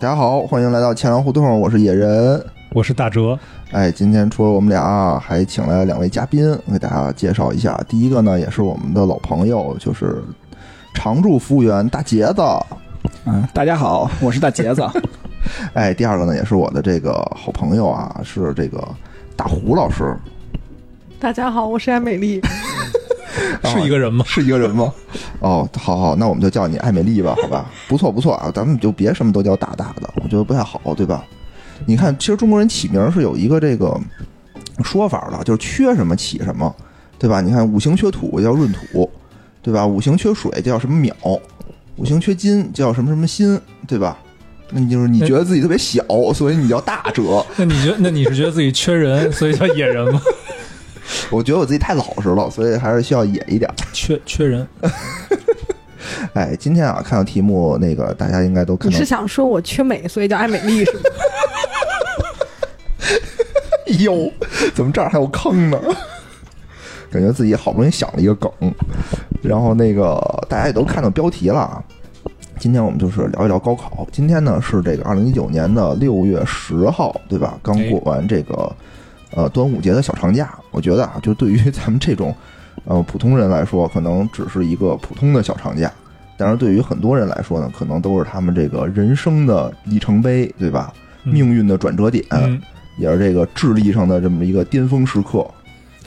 大家好，欢迎来到千粮胡同，我是野人。我是大哲，哎，今天除了我们俩，还请来了两位嘉宾，给大家介绍一下。第一个呢，也是我们的老朋友，就是常驻服务员大杰子。嗯，大家好，我是大杰子。哎，第二个呢，也是我的这个好朋友啊，是这个大胡老师。大家好，我是艾美丽。是一个人吗？是一个人吗？哦，好好，那我们就叫你艾美丽吧，好吧？不错不错啊，咱们就别什么都叫大大的，我觉得不太好，对吧？你看，其实中国人起名是有一个这个说法的，就是缺什么起什么，对吧？你看五行缺土叫闰土，对吧？五行缺水叫什么淼，五行缺金叫什么什么辛，对吧？那你就是你觉得自己特别小，所以你叫大哲。那你觉那你是觉得自己缺人，所以叫野人吗？我觉得我自己太老实了，所以还是需要野一点。缺缺人。哎，今天啊，看到题目，那个大家应该都看到。你是想说我缺美，所以叫爱美丽是吗？哟，怎么这儿还有坑呢？感觉自己好不容易想了一个梗，然后那个大家也都看到标题了啊。今天我们就是聊一聊高考。今天呢是这个二零一九年的六月十号，对吧？刚过完这个呃端午节的小长假。我觉得啊，就对于 咱们这种呃普通人来说，可能只是一个普通的小长假，但是对于很多人来说呢，可能都是他们这个人生的里程碑，对吧？命运的转折点。也是这个智力上的这么一个巅峰时刻，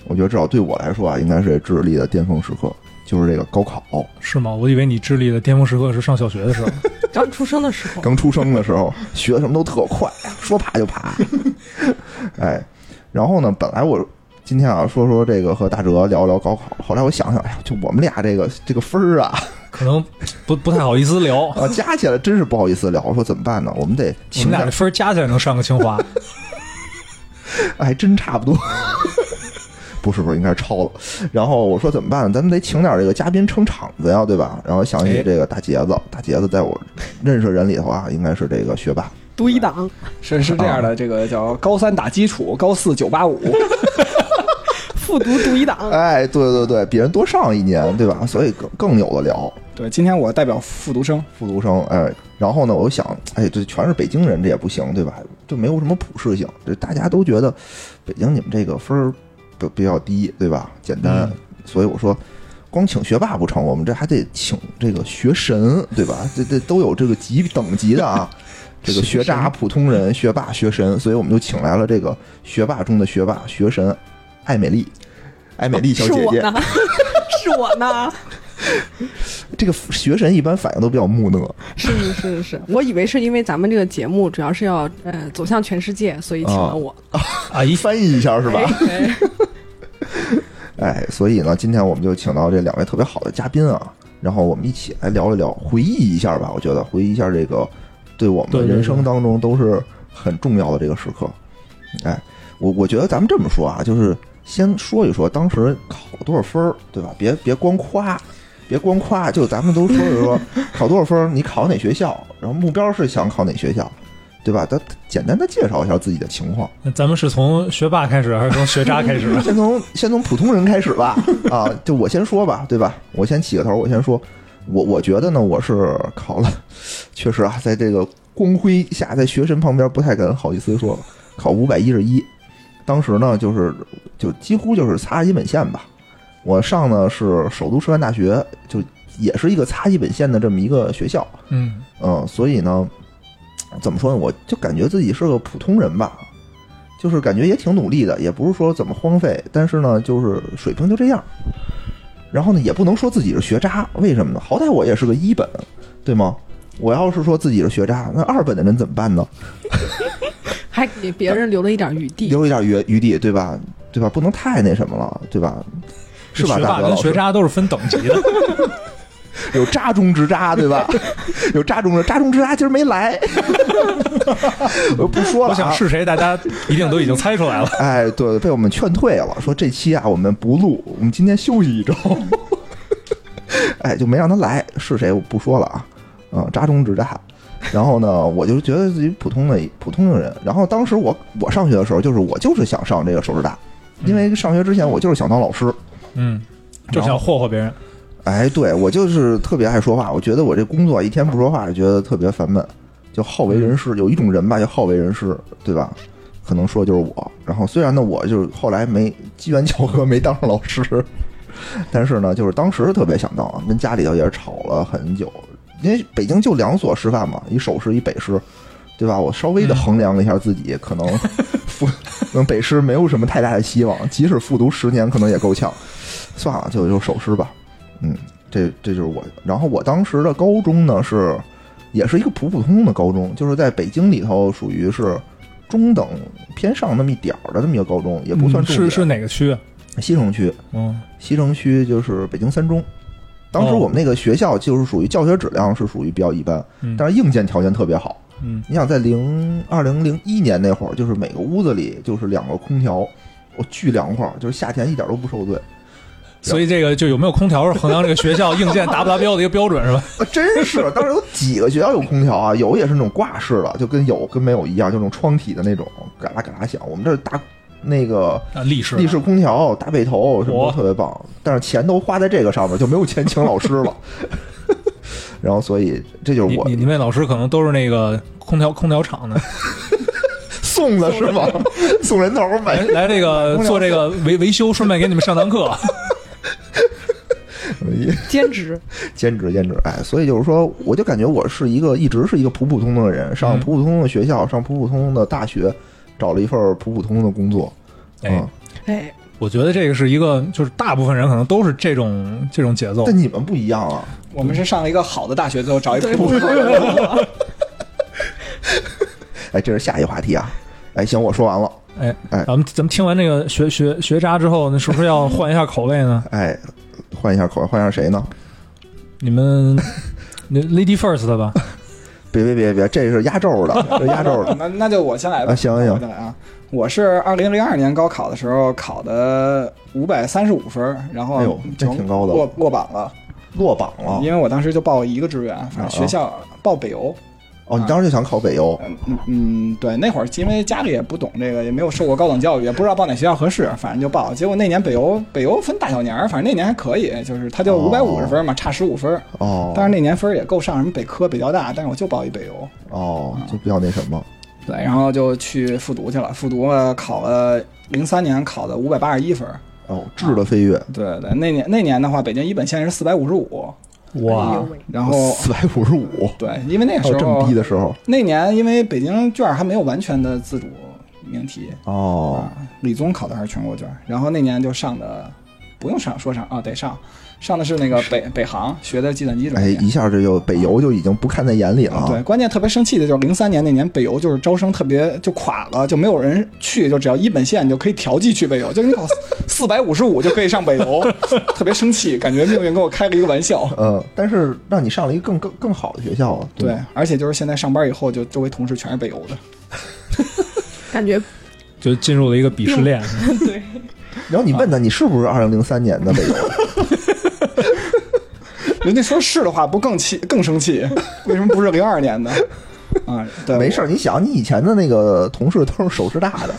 我觉得至少对我来说啊，应该是智力的巅峰时刻，就是这个高考。是吗？我以为你智力的巅峰时刻是上小学的时候，刚出生的时候。刚出生的时候，学什么都特快，说爬就爬。哎，然后呢，本来我今天啊说说这个和大哲聊聊高考，后来我想想，哎呀，就我们俩这个这个分儿啊，可能不不太好意思聊 啊，加起来真是不好意思聊。我说怎么办呢？我们得我们俩的分儿加起来能上个清华。还 真差不多，不是不是，应该是超了。然后我说怎么办？咱们得请点这个嘉宾撑场子呀，对吧？然后想起这个大杰子，大杰子在我认识人里头啊，应该是这个学霸，读一档是是这样的，这个叫高三打基础，高四九八五，复读读一档。哎，对对对，比人多上一年，对吧？所以更更有的聊。对，今天我代表复读生，复读生，哎，然后呢，我想，哎，这全是北京人，这也不行，对吧？就没有什么普适性，这大家都觉得北京你们这个分儿比比较低，对吧？简单，所以我说，光请学霸不成，我们这还得请这个学神，对吧？这这都有这个级等级的啊，这个学渣、普通人、学霸、学神，所以我们就请来了这个学霸中的学霸、学神艾美丽，艾美丽小姐姐，是我呢。这个学神一般反应都比较木讷，是是是。是，我以为是因为咱们这个节目主要是要呃走向全世界，所以请了我。啊，一翻译一下是吧？哎，所以呢，今天我们就请到这两位特别好的嘉宾啊，然后我们一起来聊一聊，回忆一下吧。我觉得回忆一下这个对我们人生当中都是很重要的这个时刻。哎，我我觉得咱们这么说啊，就是先说一说当时考多少分儿，对吧？别别光夸。别光夸，就咱们都说一说 考多少分儿，你考哪学校，然后目标是想考哪学校，对吧？咱简单的介绍一下自己的情况。那咱们是从学霸开始，还是从学渣开始？先从先从普通人开始吧。啊，就我先说吧，对吧？我先起个头，我先说，我我觉得呢，我是考了，确实啊，在这个光辉下，在学神旁边不太敢好意思说，考五百一十一，当时呢，就是就几乎就是擦基本线吧。我上的是首都师范大学，就也是一个擦基本线的这么一个学校。嗯嗯，所以呢，怎么说呢？我就感觉自己是个普通人吧，就是感觉也挺努力的，也不是说怎么荒废，但是呢，就是水平就这样。然后呢，也不能说自己是学渣，为什么呢？好歹我也是个一本，对吗？我要是说自己是学渣，那二本的人怎么办呢？还给别人留了一点余地，留一点余余地，对吧？对吧？不能太那什么了，对吧？是吧？学霸跟学渣都是分等级的，有渣中之渣，对吧？有渣中的渣中之渣，今儿没来，我不说了。我想是谁，大家一定都已经猜出来了。哎，对，被我们劝退了，说这期啊，我们不录，我们今天休息一周。哎，就没让他来，是谁我不说了啊。嗯，渣中之渣。然后呢，我就觉得自己普通的普通的人。然后当时我我上学的时候，就是我就是想上这个首师大，因为上学之前我就是想当老师。嗯，就想霍霍别人。哎，对我就是特别爱说话。我觉得我这工作一天不说话，就觉得特别烦闷。就好为人师，有一种人吧，就好为人师，对吧？可能说就是我。然后虽然呢，我就是后来没机缘巧合没当上老师，但是呢，就是当时特别想当，跟家里头也是吵了很久。因为北京就两所师范嘛，一首师一北师，对吧？我稍微的衡量了一下自己，可能 复北师没有什么太大的希望，即使复读十年，可能也够呛。算了，就就首师吧。嗯，这这就是我。然后我当时的高中呢是，也是一个普普通通的高中，就是在北京里头属于是中等偏上那么一点儿的这么一个高中，也不算重点。是是哪个区啊？西城区，嗯，西城区就是北京三中。当时我们那个学校就是属于教学质量是属于比较一般，嗯但是硬件条件特别好。嗯，你想在零二零零一年那会儿，就是每个屋子里就是两个空调，我巨凉快，就是夏天一点都不受罪。所以这个就有没有空调是衡量这个学校硬件达不达标的一个标准是吧？啊，真是！当时有几个学校有空调啊，有也是那种挂式的，就跟有跟没有一样，就那种窗体的那种，嘎啦嘎啦响。我们这儿大那个啊，立式立式空调、大背头什么都特别棒，但是钱都花在这个上面，就没有钱请老师了。然后，所以这就是我你你你们老师可能都是那个空调空调厂的，送的是吗？送人头买来来这个做这个维维修，顺便给你们上堂课。兼职，兼职兼职，哎，所以就是说，我就感觉我是一个一直是一个普普通通的人，上嗯普普通通的学校，上普普通通的大学，找了一份普普通通的工作，哎嗯，，哎，我觉得这个是一个，就是大部分人可能都是这种这种节奏但。你们不一样啊，我们是上了一个好的大学，最后找一对普通的工作。哎，这是下一话题啊，哎，行，我说完了，哎哎咱们咱们听完这个学学学渣之后，那是不是要换一下口味呢？哎，换一下口味，换一下谁呢？你们 那 Lady First 的吧？别别别别，这是压轴的，这压轴的，那那就我先来吧。啊行行我先来啊。我是二零零二年高考的时候考的五百三十五分，然后哎呦这挺高的落落榜了。落榜了。因为我当时就报一个志愿，反正啊学校报北邮。哦，你当时就想考北邮，嗯嗯嗯，对，那会儿因为家里也不懂这个，也没有受过高等教育，也不知道报哪学校合适，反正就报。结果那年北邮北邮分大小年儿，反正那年还可以，就是他就哦五百五十分嘛，差十五分。哦，但是那年分儿也够上什么北科、北交大，但是我就报一北邮。哦，就比较那什么，对，然后就去复读去了，复读了，考了零三年考的五百八十一分儿。哦，质的飞跃，对对，那年那年的话，北京一本线是四百五十五，哎哇然后四百五十五，对，因为那个时候这么候低的时候，那年因为北京卷儿还没有完全的自主命题。哦。啊，理综考的还是全国卷儿，然后那年就上的不用上说上啊，得上，上的是那个北北航学的计算机专哎，业。一下这就北邮就已经不看在眼里了啊。对，关键特别生气的就是零三年那年北邮就是招生特别就垮了，就没有人去，就只要一本线就可以调剂去北邮，就你考四百五十五就可以上北邮，特别生气，感觉命运跟我开了一个玩笑。呃，但是让你上了一个更更更好的学校啊，对吧，而且就是现在上班以后，就周围同事全是北邮的。感觉就进入了一个鄙视链。对，然后你问他，你是不是二零零三年的北邮？人家说是的话，不更气更生气？为什么不是零二年的？啊，对，没事儿，你想，你以前的那个同事都是首师大的，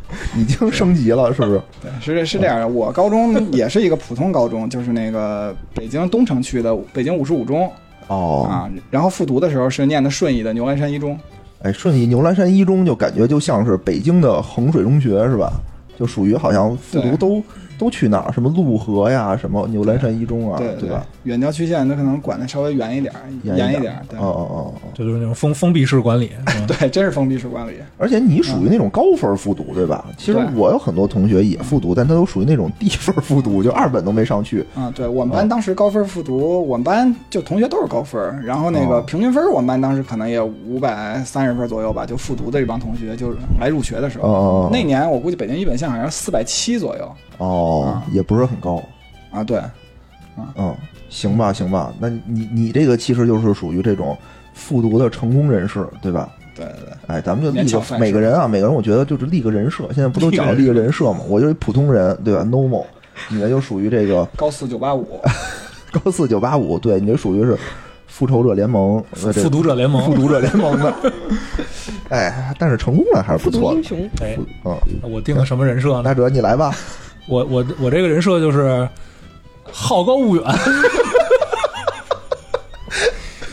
已经升级了，是不是？对，是是这样的。我高中也是一个普通高中，就是那个北京东城区的北京五十五中哦，啊。然后复读的时候是念的顺义的牛栏山一中。哎，顺义牛栏山一中就感觉就像是北京的衡水中学是吧？就属于好像复读都都去哪儿？什么陆河呀，什么牛栏山一中啊，对对吧？？远郊区县它可能管的稍微严一点儿，严严一点哦哦哦哦，这就是那种封封闭式管理。嗯 对，真是封闭式管理。而且你属于那种高分复读，对吧？其实我有很多同学也复读，但他都属于那种低分复读，就二本都没上去。啊，对我们班当时高分复读，我们班就同学都是高分，然后那个哦平均分我们班当时可能也五百三十分左右吧，就复读的这帮同学，就是来入学的时候，哦哦哦，那年我估计北京一本线好像四百七左右哦啊，也不是很高。啊，对，嗯，行吧，行吧，那你你这个其实就是属于这种复读的成功人士，对吧？对对对，哎，咱们就立个每个人啊，每个人我觉得就是立个人设。现在不都讲立个人设吗？我就是普通人，对吧？normal，你呢就属于这个 高四九八五，高四九八五，对你这属于是复仇者联盟，复读者联盟复读者联盟的。哎，但是成功了还是不错的。英雄，哎，嗯，我定的什么人设呢？大哲你来吧。我我我这个人设就是好高骛远，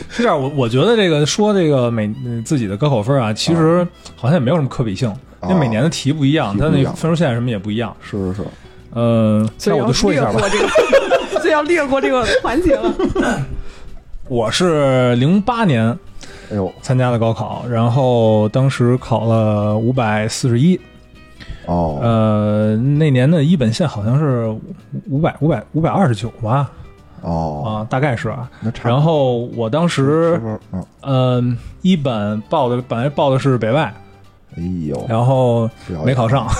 是这样，我我觉得这个说这个每呃自己的高考分啊，其实好像也没有什么可比性，因为每年的题不一样，它那分数线什么也不一样。是是是，呃，所以要那我就说一下吧这个，所以要略过这个环节了。我是零八年哎呦参加的高考，然后当时考了五百四十一，哦，呃，那年的一本线好像是五百五百五百二十九吧，哦，啊，大概是啊。那差然后我当时，嗯，嗯、一本报的本来报的是北外，哎呦，然后没考上。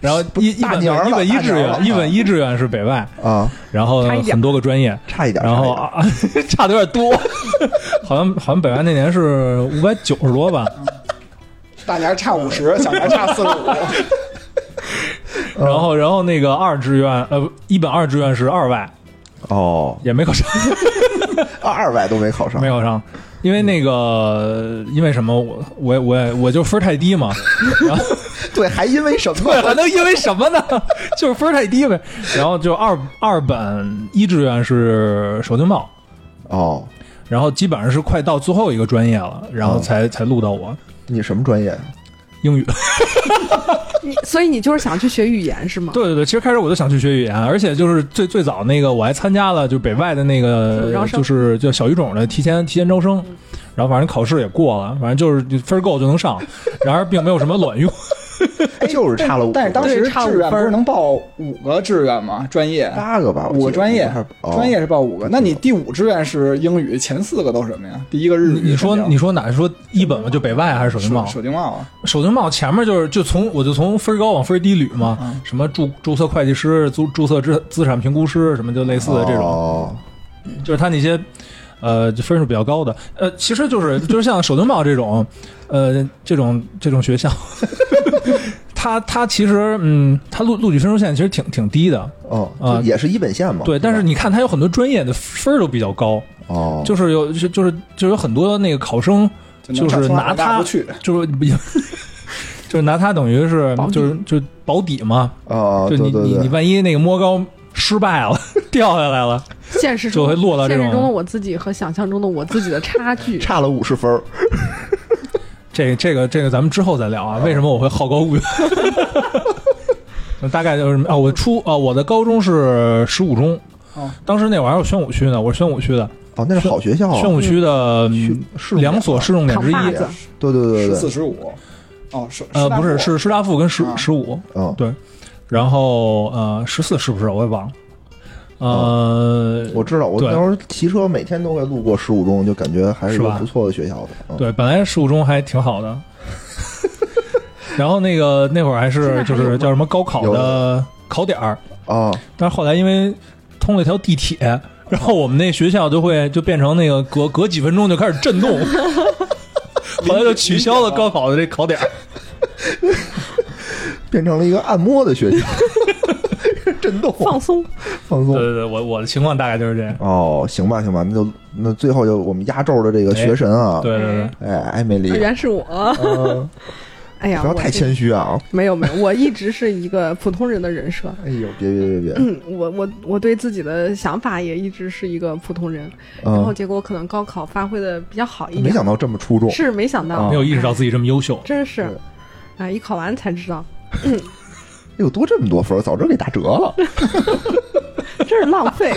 然后一一本一本一志愿，一本一志愿是北外，啊，然后很多个专业，差一点，然后啊，差的有点多，好像好像北外那年是五百九十多吧，大年差五十，小年差四十五。然后然后那个二志愿呃一本二志愿是二外哦，也没考上，二外都没考上，没考上，因为那个因为什么我我我我就分儿太低嘛，然后对，还因为什么？对，还能因为什么呢？就是分儿太低呗。然后就二二本一志愿是首经贸，哦，然后基本上是快到最后一个专业了，然后才、才录到我你什么专业？英语。你所以你就是想去学语言是吗？对对对，其实开始我就想去学语言，而且就是最最早那个我还参加了就北外的那个就是叫小语种的提前提前招生，然后反正考试也过了，反正就是分够就能上，然而并没有什么卵用。就是差了五，但是当时对差五分志愿不是能报五个志愿吗？专业。八个吧，五个专业还是，哦。专业是报五个。那你第五志愿是英语，前四个都是什么呀？第一个日语。你说你说哪说一本嘛，就北外还是首经贸？首经贸啊，首经贸前面就是就从我就从分高往分低捋嘛，嗯。什么注注册会计师、注注册资资产评估师，什么就类似的这种，哦。就是他那些呃就分数比较高的，呃，其实就是就是像首经贸这种，呃，这种这种学校，他他其实嗯，他录录取分数线其实挺挺低的，哦，啊也是一本线嘛，对，但是你看他有很多专业的分儿都比较高，哦，就是有就就是就有很多那个考生。就是拿上清华北大它去。就是不 就是拿它等于是就是就保底嘛，啊，就你你你万一那个摸高失败了，掉下来了，现实中就会落到这种现实中的我自己和想象中的我自己的差距。差了五十分儿 这这个这个咱们之后再聊啊。为什么我会好高骛远？大概就是啊，我初啊，我的高中是十五中，哦当时那会儿还有宣武区呢，我是宣武区的，哦，那是好学校啊，宣武区的嗯市重点两所市重点之一。扛把子，对对对十对对，四十五。哦，是呃，不是，是师大附跟十啊十五，嗯，对，然后呃十四是不是我也忘了，呃，我知道，我对。那时候骑车每天都会路过十五中，就感觉还是不错的学校的。嗯，对，本来十五中还挺好的，然后那个那会儿还是就是叫什么高考的考点儿，啊，但是后来因为通了一条地铁，然后我们那学校就会就变成那个隔隔几分钟就开始震动，后来就取消了高考的这考点儿。变成了一个按摩的学校，震动。放松。放松。对对对，我我的情况大概就是这样。哦，行吧，行吧，那就那最后就我们压轴的这个学神啊，对对对，哎，艾美丽，原来是我，嗯。哎呀，不要太谦虚啊！没有没有，我一直是一个普通人的人设。哎呦，别别别别，嗯，我我我对自己的想法也一直是一个普通人，然后嗯，结果可能高考发挥的比较好一点，没想到这么出众，是没想到，啊没有意识到自己这么优秀。真是。对，哎，一考完才知道，哎呦，多这么多分，早知道给打折了。真是浪费。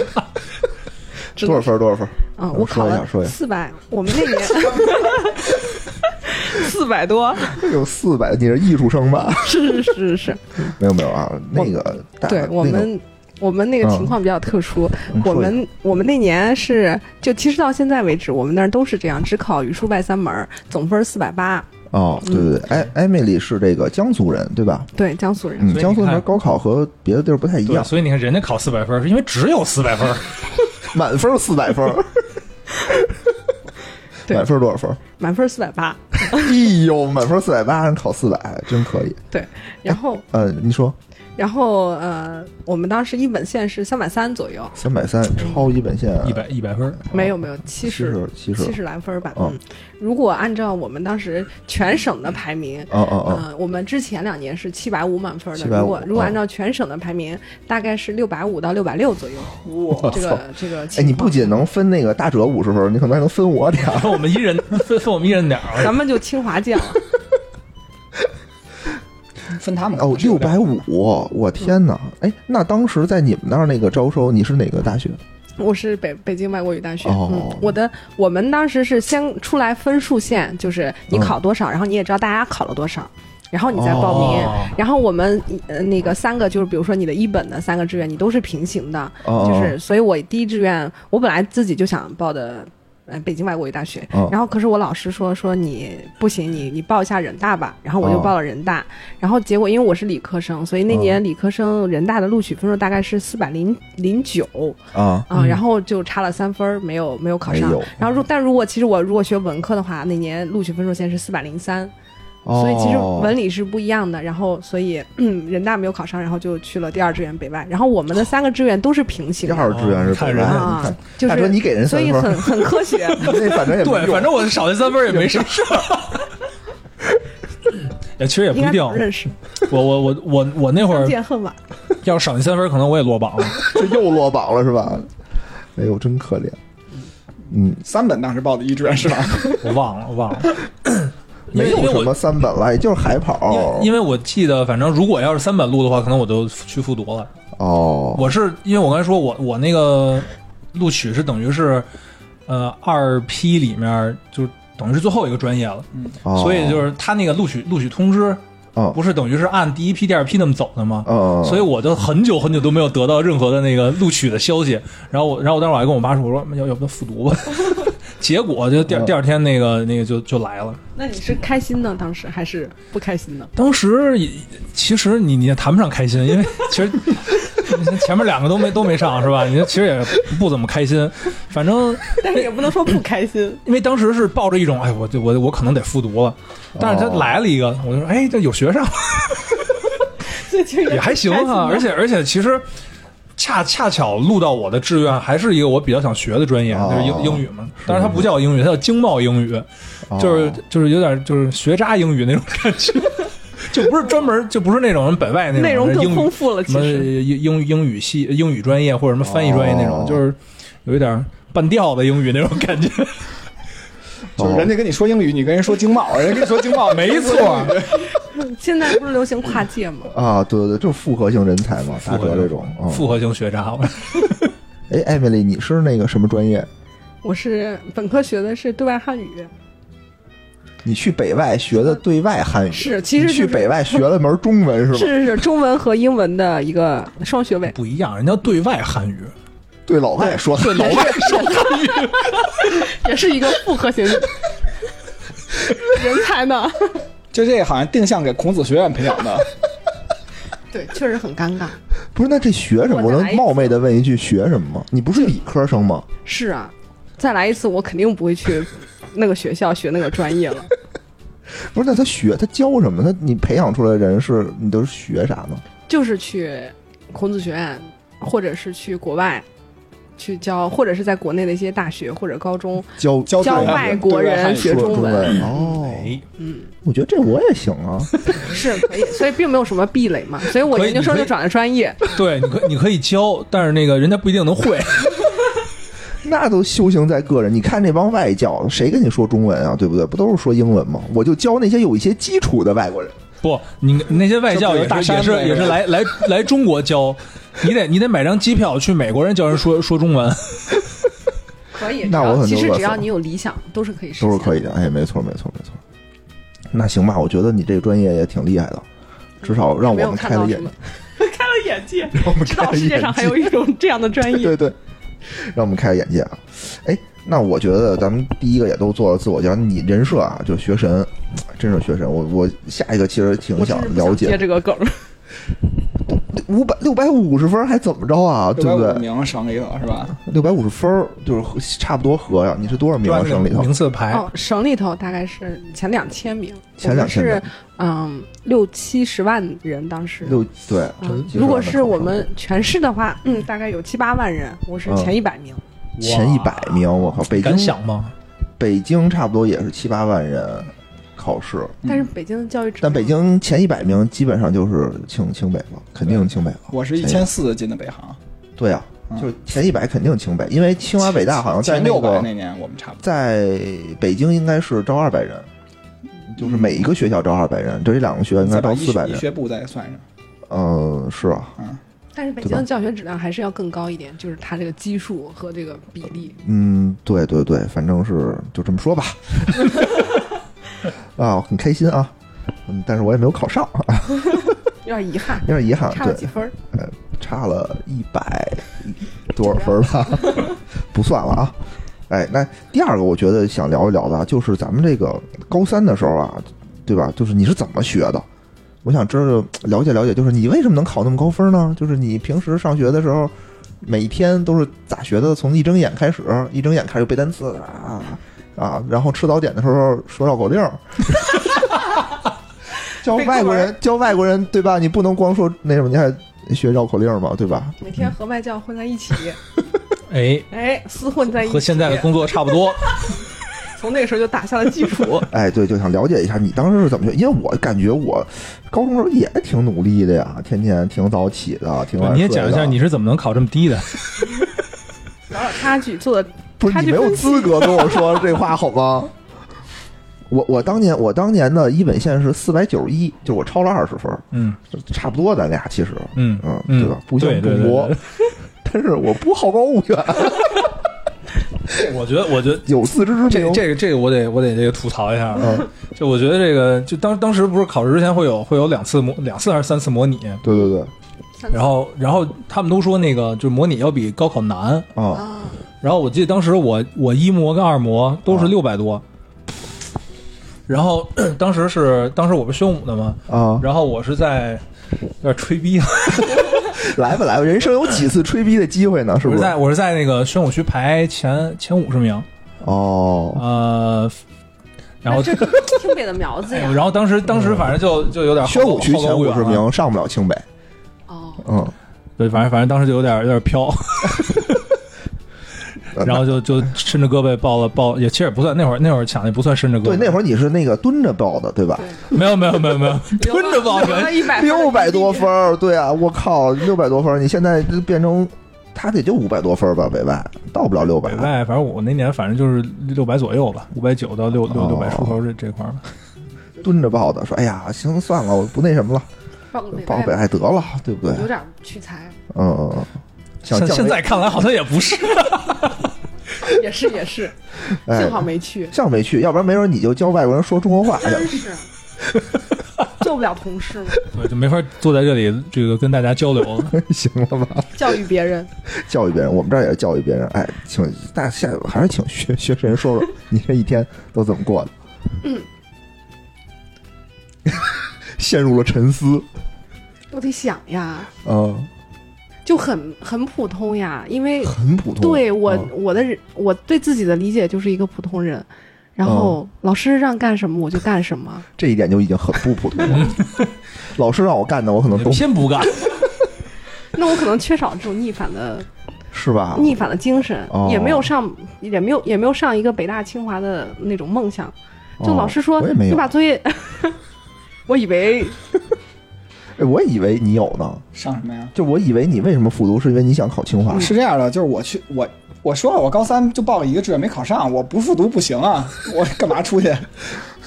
多少分？多少分？啊，嗯我考了说一下说一下四百，我们那年 四百多，有四百，你是艺术生吧？是是是是，没有没有啊，那个大对我们。我们那个情况比较特殊，我们我们那年是就其实到现在为止，我们那儿都是这样，只考语数外三门，总分四百八。哦，对对对，艾艾米丽是这个江苏人对吧？对，江苏人。嗯，江苏那边高考和别的地儿不太一，样，所以你看人家考四百分，是因为只有四百分。满分四百分满分多少分？满分四百八。哎呦，满分四百八，人考四百，真可以。对，然后呃，你说然后呃，我们当时一本线是三百三左右，三百三超一本线。一百一百分，没有没有七七十十七十。七，十来分吧。嗯。嗯，如果按照我们当时全省的排名，嗯嗯嗯，嗯，我们之前两年是七百五满分的，如果如果嗯按照全省的排名，大概是六百五到六百六左右。哇这个这个哎，你不仅能分那个大哲五十分，你可能还能分我点儿。我们一人分分我们一人点儿。咱们就清华见了。分他们哦，六百五，我天哪！哎，那当时在你们那儿那个招收，你是哪个大学？我是北北京外国语大学，哦嗯，我的我们当时是先出来分数线，就是你考多少，然后你也知道大家考了多少，然后你再报名。哦然后我们呃那个三个就是比如说你的一本的三个志愿，你都是平行的，哦，就是所以我第一志愿我本来自己就想报的。呃，北京外国语大学，哦。然后可是我老师说说你不行，你你报一下人大吧，然后我就哦。报了人大，然后结果因为我是理科生，所以那哦。年理科生人大的录取分数大概是四百零零九，啊，啊、嗯。然后就差了三分儿，没有没有考上。然后如但如果其实我如果学文科的话，那年录取分数线是四百零三，所以其实哦文理是不一样的。然后所以嗯，人大没有考上，然后就去了第二志愿北外。然后我们的三个志愿都是平行的第二志愿是北外，看人啊看，，就是你给人所以，很很科学。那反正也对，反正我少那三分也没什么事儿。也 其实也不一定，不认识，我我我我我那会儿见恨晚。要是少那三分，可能我也落榜了。这又落榜了是吧？哎呦，真可怜。嗯，三本当时报的一志愿是吧？我忘了，我忘了。因没有什么三本了，也就是海因跑为。因为我记得，反正如果要是三本录的话，可能我就去复读了。哦，我是因为我刚才说我我那个录取是等于是呃二批里面就等于是最后一个专业了，哦所以就是他那个录取录取通知哦不是等于是按第一批、第二批那么走的吗？嗯，所以我就很久很久都没有得到任何的那个录取的消息。然后我，然后我当时我还跟我妈说，我说要要不要复读吧？结果就第二嗯第二天那个那个就就来了。那你是开心呢？当时还是不开心呢？当时也其实你你也谈不上开心，因为 其实前面两个都没都没上是吧？你其实也不怎么开心，反正但是也不能说不开心。因为当时是抱着一种哎，我就我我可能得复读了，但是他哦来了一个，我就说哎，这有学上 这其实也还行啊，而且而且其实。恰恰巧录到我的志愿，还是一个我比较想学的专业，哦。就是英英语嘛。但是它不叫英语，它叫经贸英语，哦。就是就是有点就是学渣英语那种感觉，就不是专门就不是那种人北外那种内容更丰富了，什么其实。英英英语系英语专业或者什么翻译专业那种，哦。就是有一点半吊子英语那种感觉。就是人家跟你说英语，你跟人说经贸，人家跟你说经贸，没错，现在不是流行跨界吗？啊，对对对，就是复合型人才嘛，大哲这种。嗯复合型学渣，哎，艾米丽，你是那个什么专业？我是本科学的是对外汉语，你去北外学的对外汉语，是其实去就是北外学了门中文是吧？是是是中文和英文的一个双学位。不一样，人家对外汉语，对老外说的，老外说汉语，也是一个复合型人才呢。就这个好像定向给孔子学院培养的。对，确实很尴尬。不是？那这学什么？我能冒昧的问一句，学什么吗？你不是理科生吗？是啊，再来一次，我肯定不会去那个学校学那个专业了。不是，那他学他教什么？他你培养出来的人是你都是学啥呢？就是去孔子学院，或者是去国外去教，或者是在国内的一些大学或者高中教教教外外国人学中文。哦。哎，嗯，我觉得这我也行啊。是可以，所以并没有什么壁垒嘛。所以我研究生就转了专业。对，你可你可以教，但是那个人家不一定能会。那都修行在个人。你看那帮外教，谁跟你说中文啊？对不对？不都是说英文吗？我就教那些有一些基础的外国人。不，你那些外教也是也是也是来来 来中国教，你得你得买张机票去美国人教人说说中文。可以，那我很其实只要你有理想，都是可以实现。都是可以的。哎，没错，没错，没错。那行吧，我觉得你这个专业也挺厉害的，至少让我们开了眼看到什么，开了眼界，让我们知道世界上还有。一种这样的专业。对对，让我们开了眼界啊！哎，那我觉得咱们第一个也都做了自我介绍，你人设啊，就学神，真是学神。我我下一个其实挺想了解想接这个梗。五百六百五十分还怎么着啊？对不对？名省里头是吧？六百五十分就是差不多合呀。你是多少名省里头名次排，哦，省里头大概是前两千名，前两千名是嗯六七十万人当时。六对。如果是我们全市的话，嗯，大概有七八万人，我是嗯前一百名。前一百名，我靠！北京敢想吗？北京差不多也是七八万人考试，但是北京的教育质量，但北京前一百名基本上就是清清北了，肯定清北了。我是一千四进的北航，对呀、嗯就前一百肯定清北，因为清华北大好像在那前六百个那年我们差不多。在北京应该是招二百人，就是每一个学校招二百人，这两个学校应该招四百人。医学部再算上，嗯，是啊，嗯但是北京的教学质量还是要更高一点，就是它这个基数和这个比例。嗯，对对对，反正是就这么说吧。啊，我很开心啊，嗯，但是我也没有考上，有点遗憾，有点遗憾。对差了几，分儿。差了一百多少分儿吧，不算了啊。哎，那第二个我觉得想聊一聊的啊，就是咱们这个高三的时候啊，对吧？就是你是怎么学的？我想知道了解了解，就是你为什么能考那么高分呢？就是你平时上学的时候，每一天都是咋学的？从一睁眼开始，一睁眼开始就背单词啊啊，然后吃早点的时候说绕口令儿。教外国人，教外国人，对吧？你不能光说那什么，你还学绕口令儿嘛，对吧？每天和外教混在一起，哎，哎，厮混在一起，和现在的工作差不多。从那个时候就打下了基础。哎，对，就想了解一下你当时是怎么学，因为我感觉我高中时候也挺努力的呀，天天挺早起的，挺晚你也讲一下你是怎么能考这么低的？找找差距，做的不是你没有资格跟我说这话好吗？我我当年我当年的一本线是四百九十一，就我超了二十分，嗯差不多咱俩其实，嗯嗯，对吧？不相对对对不博，但是我不好高骛远，我觉得，我觉得有自知之这明。这个这个我得我得这个吐槽一下啊。嗯，就我觉得这个，就当当时不是考试之前会有会有两次模两次还是三次模拟，对对对，然后然后他们都说那个就是模拟要比高考难，啊，啊，然后我记得当时我我一模跟二模都是啊。六百多，然后 当时是当时我不是宣武的嘛，啊，然后我是在有点吹逼了，来吧来吧，人生有几次吹逼的机会呢？是不是？我是在我是在那个宣武区排前前五十名，哦，呃，然后这个清北的苗子呀，哎 然后当时当时反正就就有点宣武区前五十，名上不了清北，哦，嗯，对，反正反正当时就有点有点飘，然后就就伸着胳膊抱了抱，也其实也不算那会儿那会儿抢也不算伸着胳膊，对，那会儿你是那个蹲着抱的，对吧？对，没有没有没有没有。蹲着报留了一百六百多分儿，对啊，我靠，六百多分儿，你现在就变成他得就五百多分儿吧，北外到不了六百。北，外，反正我那年反正就是六百左右吧，五百九到六六六百出头这这块儿吧。蹲着报的，说哎呀，行算了，我不那什么了，报个北报北外外得了，对不对？有点屈才，嗯嗯嗯，想现现在看来好像也不是，也是也是，哎幸好没去，像没去，要不然没准你就教外国人说中国话去了真。是做不了同事了，对，就没法坐在这里这个跟大家交流了。行了吧？教育别人，教育别人，我们这儿也是教育别人。哎，请大家下还是请学学神说说你这一天都怎么过的。嗯，陷入了沉思。我得想呀，嗯，就很很普通呀，因为很普通。对我嗯我的人我对自己的理解就是一个普通人，然后老师让干什么我就干什么，这一点就已经很不普通了。老师让我干的，我可能都先不干，那我可能缺少这种逆反的 是吧？逆反的精神，哦也没有上也没有也没有上一个北大清华的那种梦想。就哦老师说、我也没有你把作业，我以为哎我以为你有呢，上什么呀？就我以为你为什么复读，是因为你想考清华。是这样的，就是我去我我说了，我高三就报了一个志愿没考上，我不复读不行啊，我干嘛出去？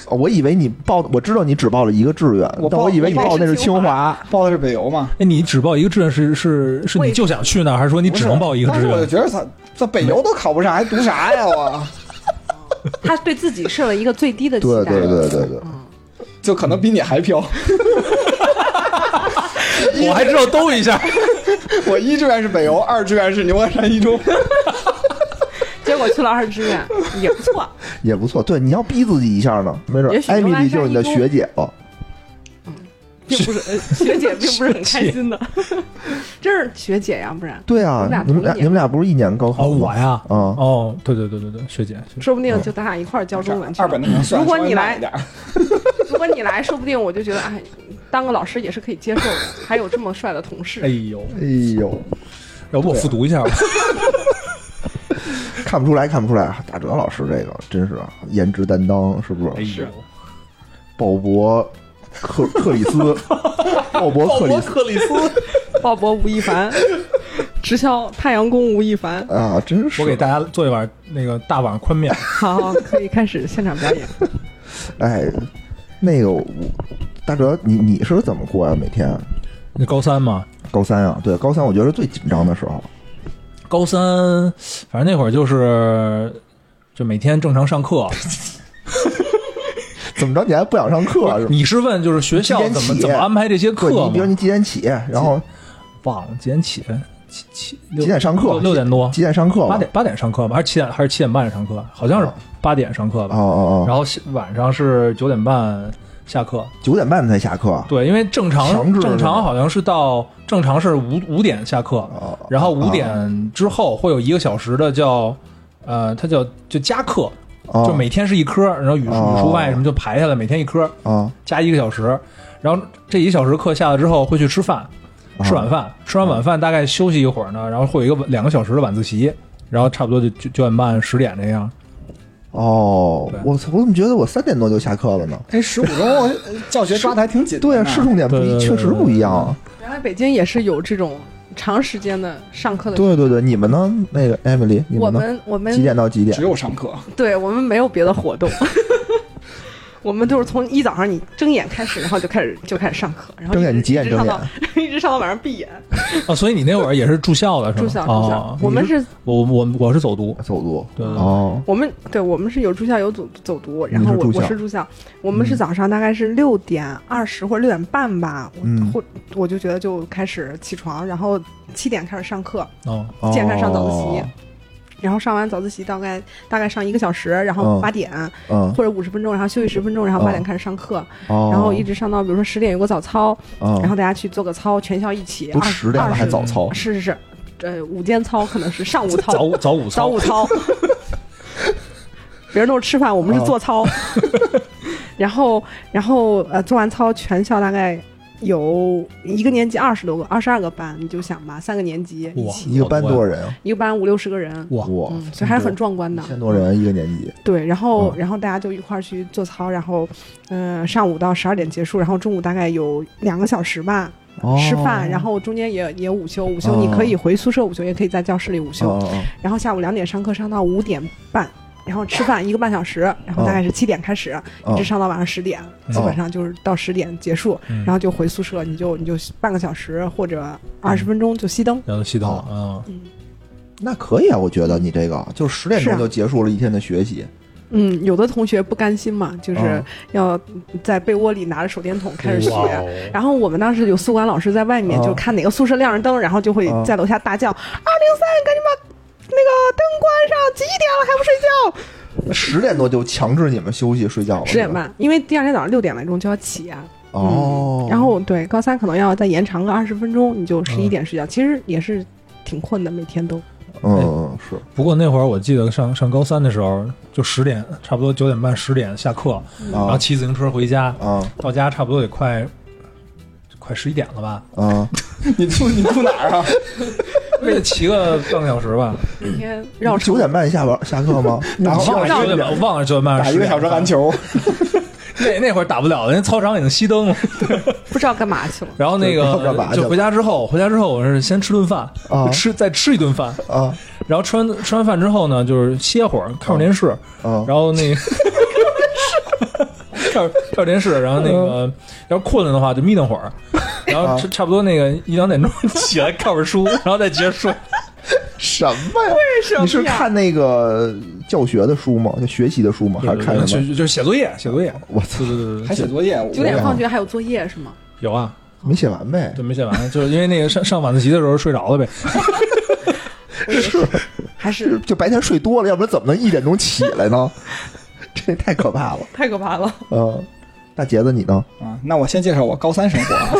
哦我以为你报，我知道你只报了一个志愿，我我以为你报的那是清华。报的是北邮嘛？哎，你只报一个志愿是是是你就想去那儿，还是说你只能报一个志当时我就？觉得他这北邮都考不上，还读啥呀？我 他对自己设了一个最低的期待。对对对对对，就可能比你还飘。我还知道兜一下，我一志愿是北邮，二志愿是牛栏山一中。结果去了二志愿也不错，也不错。对，你要逼自己一下呢，没准艾米丽就是你的学姐了。并不是呃学姐并不是很开心的，真是学姐呀，不然对啊你们俩你们俩不是一年高考哦，我呀，啊，哦，对对对对对，学姐，说不定就咱俩一块儿教中文去。二本如果你来如果你来，说不定我就觉得，哎，当个老师也是可以接受的，还有这么帅的同事。哎呦，哎呦，要不我复读一下吧？看不出来，看不出来，打哲老师这个真是啊颜值担当，是不是？哎呦，鲍勃克 克里斯，鲍勃克里斯克里斯，鲍勃吴亦凡，直销太阳宫吴亦凡。啊，真是。我给大家做一碗那个大碗宽面，好，可以开始现场表演。哎，那个我大哲，你你是怎么过呀？每天那高三吗，高三啊？对，高三我觉得是最紧张的时候。高三，反正那会儿就是就每天正常上课。怎么着？你还不想上课啊？是吧？你是问就是学校怎么怎么安排这些课，你比如吗？你几点起，然后忘了几点起？七七六几点上课六六点多，几点上课？八点八点上课吧，还是七点还是七点半上课？好像是哦八点上课哦吧。哦哦哦，然后晚上是九点半下课。九点半才下课。对，因为正常正常好像是到正常是五五点下课，哦然后五点之后会有一个小时的叫呃，它叫就加课，哦。就每天是一科，然后语数哦。语数外什么就排下来，每天一科啊加一个小时，然后这一个小时课下了之后会去吃饭，吃晚饭，吃完晚饭大概休息一会儿呢，然后会有一个两个小时的晚自习，然后差不多就九九点半十点这样。哦，我操！我怎么觉得我三点多就下课了呢？哎，十五钟呃教学抓的还挺紧。对啊，市重点不一，确实不一样啊。原来北京也是有这种长时间的上课的。对对对，你们呢？那个 Emily，你我？们我们几点到几点只？有上课。对我们没有别的活动，我们都是从一早上你睁眼开始，然后就开始就开始上课，然后睁眼一直你几点睁一直上到一直上到晚上闭眼。哦，所以你那会儿也是住校的是吗？住校住校。哦，我们是我我我是走读，走读。对对对哦，我们对我们是有住校有走走读，然后我你是住校我是住校，我们是早上大概是六点二十或者六点半吧，或我就觉得就开始起床，然后七点开始上课，哦，哦健开上早自习，然后上完早自习大概大概上一个小时，然后嗯八点、嗯，或者五十分钟，然后休息十分钟，然后八点哦开始上课，哦，然后一直上到比如说十点有个早操，嗯，然后大家去做个操，全校一起，都二十点了还早操，是是是，呃，午间操可能是上午操，早午早 午操，早午操，别人都是吃饭，我们是做操。然后，然后呃，做完操，全校大概有一个年级二十多个，二十二个班，你就想吧，三个年级一哇起，一个班多少人啊？一个班五六十个人，哇，哇，嗯，所以还是很壮观的一。千多人一个年级。对，然后、嗯然后大家就一块儿去做操，然后嗯、呃上午到十二点结束，然后中午大概有两个小时吧。哦吃饭，然后中间也也午休，午休你可以回宿舍午休，也可以在教室里午休。然后下午两点上课上到五点半，然后吃饭一个半小时，然后大概是七点开始，哦。一直上到晚上十点，基本上就是到十点结束，嗯然后就回宿舍，你就你就半个小时或者二十分钟就熄灯。然后熄灯啊，那可以啊，我觉得你这个就十点钟就结束了一天的学习。嗯，有的同学不甘心嘛，就是哦。要在被窝里拿着手电筒开始学。哦。然后我们当时有宿管老师在外面，哦。就看哪个宿舍亮着灯，然后就会哦。在楼下大叫：“二零三，赶紧把那个灯关上，几点了还不睡觉？”十点多就强制你们休息睡觉了。十点半，因为第二天早上六点来钟就要起啊。哦，然后对高三可能要再延长个二十分钟，你就十一点睡觉，其实也是挺困的，每天都。嗯是不过那会儿我记得上上高三的时候，就十点，差不多九点半十点下课，然后啊骑自行车回家，啊到家差不多也快快十一点了吧，啊！你住你住哪儿啊？为了骑个半个小时吧，每天绕九点半下班下课吗？然后我忘了绕九点半，我忘了九点半打一个小时篮球，那那会儿打不了了，人操场已经熄灯了。不知道干嘛去了。然后那个就回家之后，回家之后我是先吃顿饭，啊吃再吃一顿饭，啊然后吃完吃完饭之后呢，就是歇会儿，看会儿电视，啊！然后那个看会儿看会儿电视，然后那个要是困了的话就眯瞪会儿，然后差差不多那个一两点钟 起来看会儿书，然后再接着睡。什么呀？为什你是看那个教学的书吗？就学习的书吗？还是看什么？就就是写作业，写作业。我操，对对对对，还写作业？九点放学还有作业是吗？有啊，没写完呗？对没写完，就是因为那个上上晚自习的时候睡着了呗。是，还是就白天睡多了，要不然怎么能一点钟起来呢？这太可怕了。太可怕了。嗯，大杰子你呢？啊，那我先介绍我高三生活啊。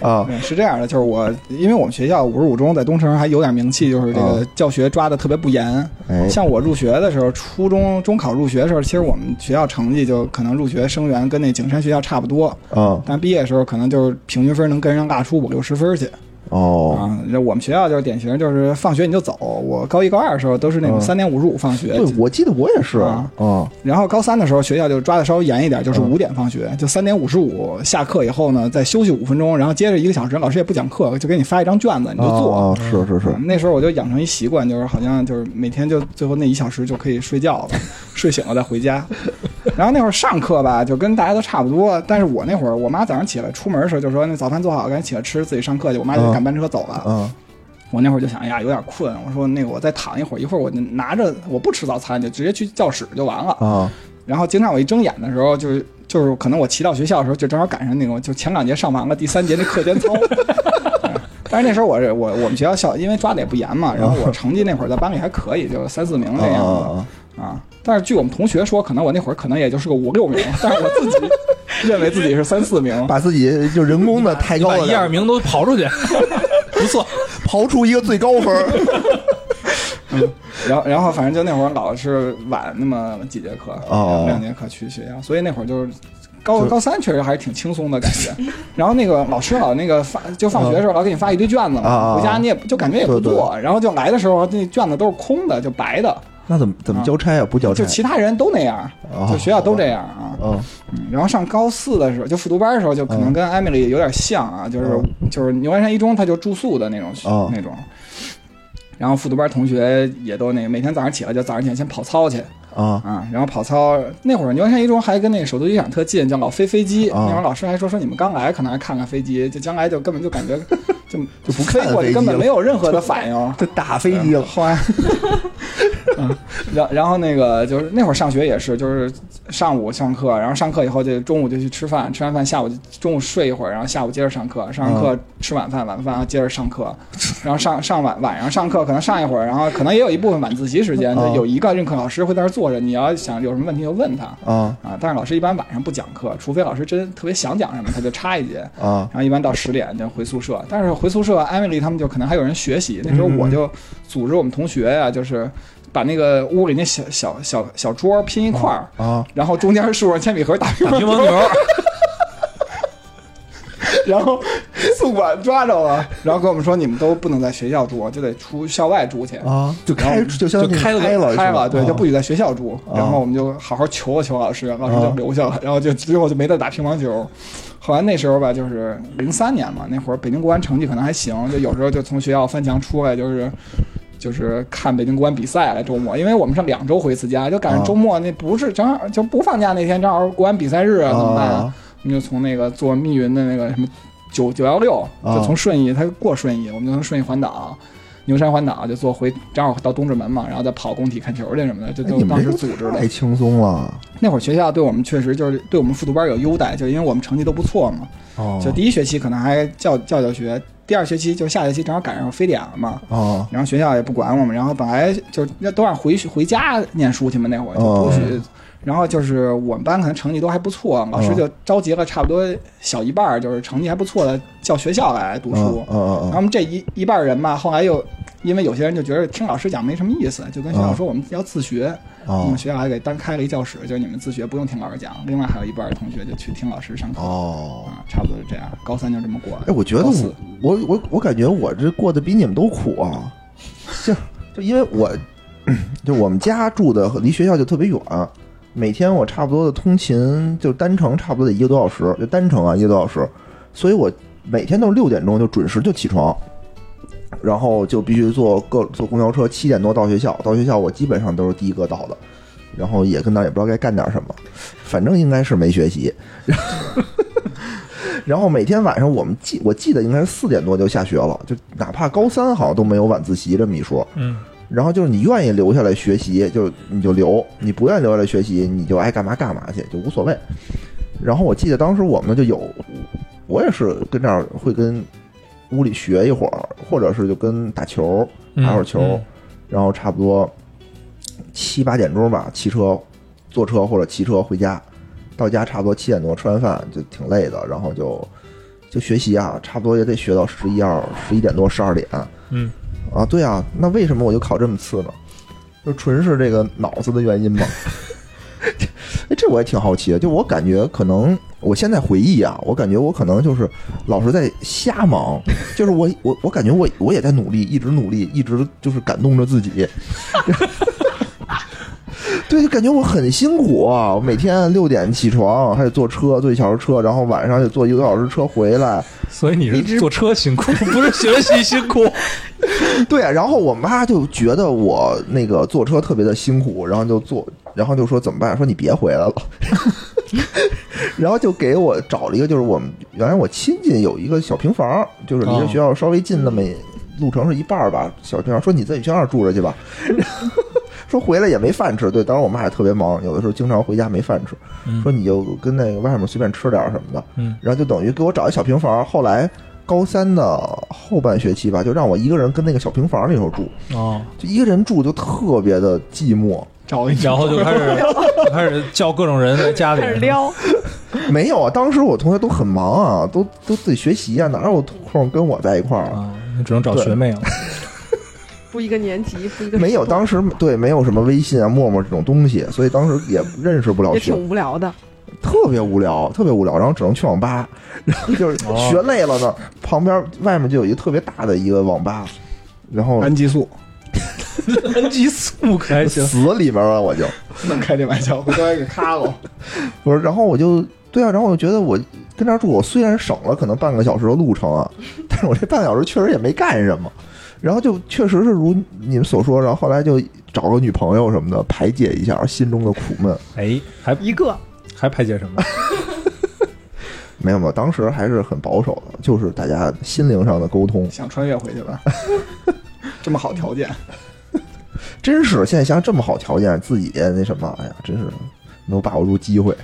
啊对，是这样的，就是我，因为我们学校五十五中在东城还有点名气，就是这个哦教学抓的特别不严。哎像我入学的时候，初中中考入学的时候，其实我们学校成绩就可能入学生源跟那景山学校差不多，啊但毕业的时候可能就是平均分能跟人拉出五六十分去哦啊。那我们学校就是典型，就是放学你就走。我高一高二的时候都是那种嗯三点五十五放学，对，我记得我也是啊嗯然后高三的时候，学校就抓的稍微严一点，就是嗯五点放学，就三点五十五下课以后呢，再休息五分钟，然后接着一个小时，老师也不讲课，就给你发一张卷子，你就做。啊，是是是嗯那时候我就养成一习惯，就是好像就是每天就最后那一小时就可以睡觉了，睡醒了再回家。然后那会儿上课吧，就跟大家都差不多。但是我那会儿，我妈早上起来出门的时候就说：“那早饭做好，赶紧起来吃，自己上课去。”我妈就嗯赶班车走了。嗯我那会儿就想，哎呀，有点困，我说那个我再躺一会儿，一会儿我就拿着我不吃早餐，就直接去教室就完了。啊然后经常我一睁眼的时候，就是就是可能我骑到学校的时候，就正好赶上那种就前两节上完了，第三节那课间操。但是那时候我是我我们学校校因为抓的也不严嘛，然后我成绩那会儿在班里还可以，就三四名那样啊子啊。但是据我们同学说，可能我那会儿可能也就是个五六名，但是我自己认为自己是三四名。把自己就人工的抬高了，一二名都刨出去，不错。刨出一个最高分 嗯然后然后反正就那会儿老是晚那么几节课，哦两节课去学校，所以那会儿就是。高高三确实还是挺轻松的感觉，然后那个老师老那个发就放学的时候老给你发一堆卷子嘛，回家你也就感觉也不做，然后就来的时候那卷子都是空的，就白的，那怎么怎么交差啊？不交差就其他人都那样，哦就学校都这样啊。然后上高四的时候，就复读班的时候，就可能跟艾米丽有点像啊，就是就是牛栏山一中，他就住宿的那种哦那种。然后复读班同学也都那个，每天早上起来就早上起来先跑操去啊啊，然后跑操那会儿牛栏山一中还跟那个首都机场特近，叫老飞飞机。啊那会儿老师还说说你们刚来可能还看看飞机，就将来就根本就感觉就就不飞看飞过去根本没有任何的反应。就打飞机了后来，嗯，然然后那个就是那会儿上学也是，就是上午上课，然后上课以后就中午就去吃饭，吃完饭下午就中午睡一会儿，然后下午接着上课，上完课吃晚饭，晚饭接着上课，然后上上晚晚上上课可能上一会儿，然后可能也有一部分晚自习时间，就啊有一个任课老师会在那儿坐着，你要想有什么问题就问他。啊啊，但是老师一般晚上不讲课，除非老师真特别想讲什么，他就插一节。啊然后一般到十点就回宿舍，但是回宿舍，艾米丽他们就可能还有人学习。那时候我就组织我们同学呀、就是把那个屋里那小小小小桌拼一块儿，啊然后中间竖上铅笔盒打乒乓球，然后宿管抓着了，然后跟我们说你们都不能在学校住，就得出校外住去。啊！就开就就开了开了开了，对，就不许许在学校住。然后我们就好好求了求老师，老师就留下了，然后就最后就没再打乒乓球。后来那时候吧，就是零三年嘛，那会儿北京国安成绩可能还行，就有时候就从学校翻墙出来，就是就是看北京国安比赛来周末，因为我们是两周回一次家，就赶上周末那不是正好就不放假那天，正好国安比赛日啊，怎么办？啊我们就从那个坐密云的那个什么九九幺六，啊就从顺义，他过顺义，我们就从顺义环岛。牛山环岛就坐回，正好到东直门嘛，然后再跑工体看球去什么的，这哎你们都当时组织的太。轻松了那会儿学校对我们确实就是对我们复读班有优待，就因为我们成绩都不错嘛。哦就第一学期可能还教教教学，第二学期就下学期正好赶上非典了嘛，哦然后学校也不管我们，然后本来就那都让回回家念书去嘛，那会儿就不许。然后就是我们班可能成绩都还不错，老师就召集了差不多小一半儿，就是成绩还不错的叫学校来读书。嗯嗯然后我们这一一半人吧，后来又因为有些人就觉得听老师讲没什么意思，就跟学校说我们要自学。哦我们学校还给单开了一教室，就是你们自学不用听老师讲。另外还有一半同学就去听老师上课。哦。啊，差不多是这样。高三就这么过了。哎，我觉得我我我我感觉我这过得比你们都苦啊，就就因为我 就我们家住的离学校就特别远，每天我差不多的通勤就单程差不多得一个多小时，就单程啊一个多小时，所以我每天都是六点钟就准时就起床，然后就必须坐各坐公交车，七点多到学校，到学校我基本上都是第一个到的，然后也跟那儿也不知道该干点什么，反正应该是没学习。然后每天晚上我们记我记得应该是四点多就下学了，就哪怕高三好像都没有晚自习这么一说。嗯，然后就是你愿意留下来学习，就你就留；你不愿意留下来学习，你就爱干嘛干嘛去，就无所谓。然后我记得当时我们就有，我也是跟这儿会跟屋里学一会儿，或者是就跟打球嗯打会儿球，嗯然后差不多七八点钟吧，骑车坐车或者骑车回家，到家差不多七点多吃完饭就挺累的，然后就就学习啊，差不多也得学到十一二十一点多十二点嗯，啊。对啊，那为什么我就考这么次呢？就纯是这个脑子的原因吗？哎，这我也挺好奇的。就我感觉，可能我现在回忆啊，我感觉我可能就是老是在瞎忙，就是我我我感觉我我也在努力，一直努力，一直就是感动着自己。对，就感觉我很辛苦啊！我每天六点起床，还得坐车，坐一小时车，然后晚上得坐一个多小时车回来。所以你是坐车辛苦，不是学习辛苦。对，然后我妈就觉得我那个坐车特别的辛苦，然后就坐，然后就说怎么办？说你别回来了，然后就给我找了一个，就是我们原来我亲戚有一个小平房，就是离着学校稍微近那么路程是一半儿吧，小平房，说你在学校住着去吧。说回来也没饭吃，对，当时我妈也特别忙，有的时候经常回家没饭吃，嗯说你就跟那个外面随便吃点什么的，嗯，然后就等于给我找一小平房。后来高三的后半学期吧，就让我一个人跟那个小平房里头住，哦，就一个人住就特别的寂寞。找一然后就开始开始叫各种人在家里开始撩，没有啊，当时我同学都很忙啊，都都自己学习啊，哪有空跟我在一块儿啊？啊，你只能找学妹了。不一个年级，不一个没有，当时对没有什么微信啊、陌陌这种东西，所以当时也认识不了也学挺无聊的。特别无聊，特别无聊，然后只能去网吧，然后就是哦学累了呢，旁边外面就有一个特别大的一个网吧，然后氨激素，氨激素可还行。死里边了，我就能开这玩笑，回头还给咔了。不是，然后我就对啊，然后我就觉得我跟这儿住，我虽然省了可能半个小时的路程啊，但是我这半个小时确实也没干什么，然后就确实是如你们所说，然后后来就找个女朋友什么的排解一下心中的苦闷。哎，还一个还排解什么？没有没有，当时还是很保守的，就是大家心灵上的沟通。想穿越回去吧？这么好条件，真是现在想想这么好条件，自己那什么，哎呀，真是没有把握住机会。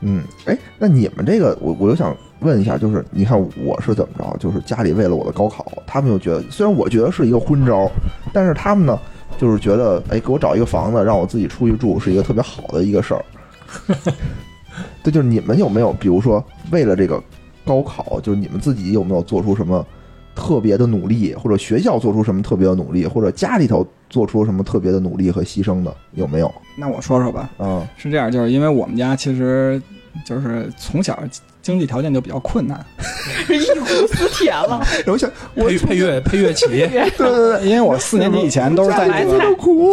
嗯，哎，那你们这个，我我就想问一下，就是你看我是怎么着？就是家里为了我的高考，他们又觉得，虽然我觉得是一个昏招，但是他们呢，就是觉得，哎，给我找一个房子，让我自己出去住，是一个特别好的一个事儿。对，就是你们有没有，比如说为了这个高考，就是你们自己有没有做出什么特别的努力，或者学校做出什么特别的努力，或者家里头做出什么特别的努力和牺牲的，有没有？那我说说吧。嗯是这样，就是因为我们家其实就是从小经济条件就比较困难，一股死铁了。我想，我配配乐配乐起，对对对，因为我四年级以前都是在那个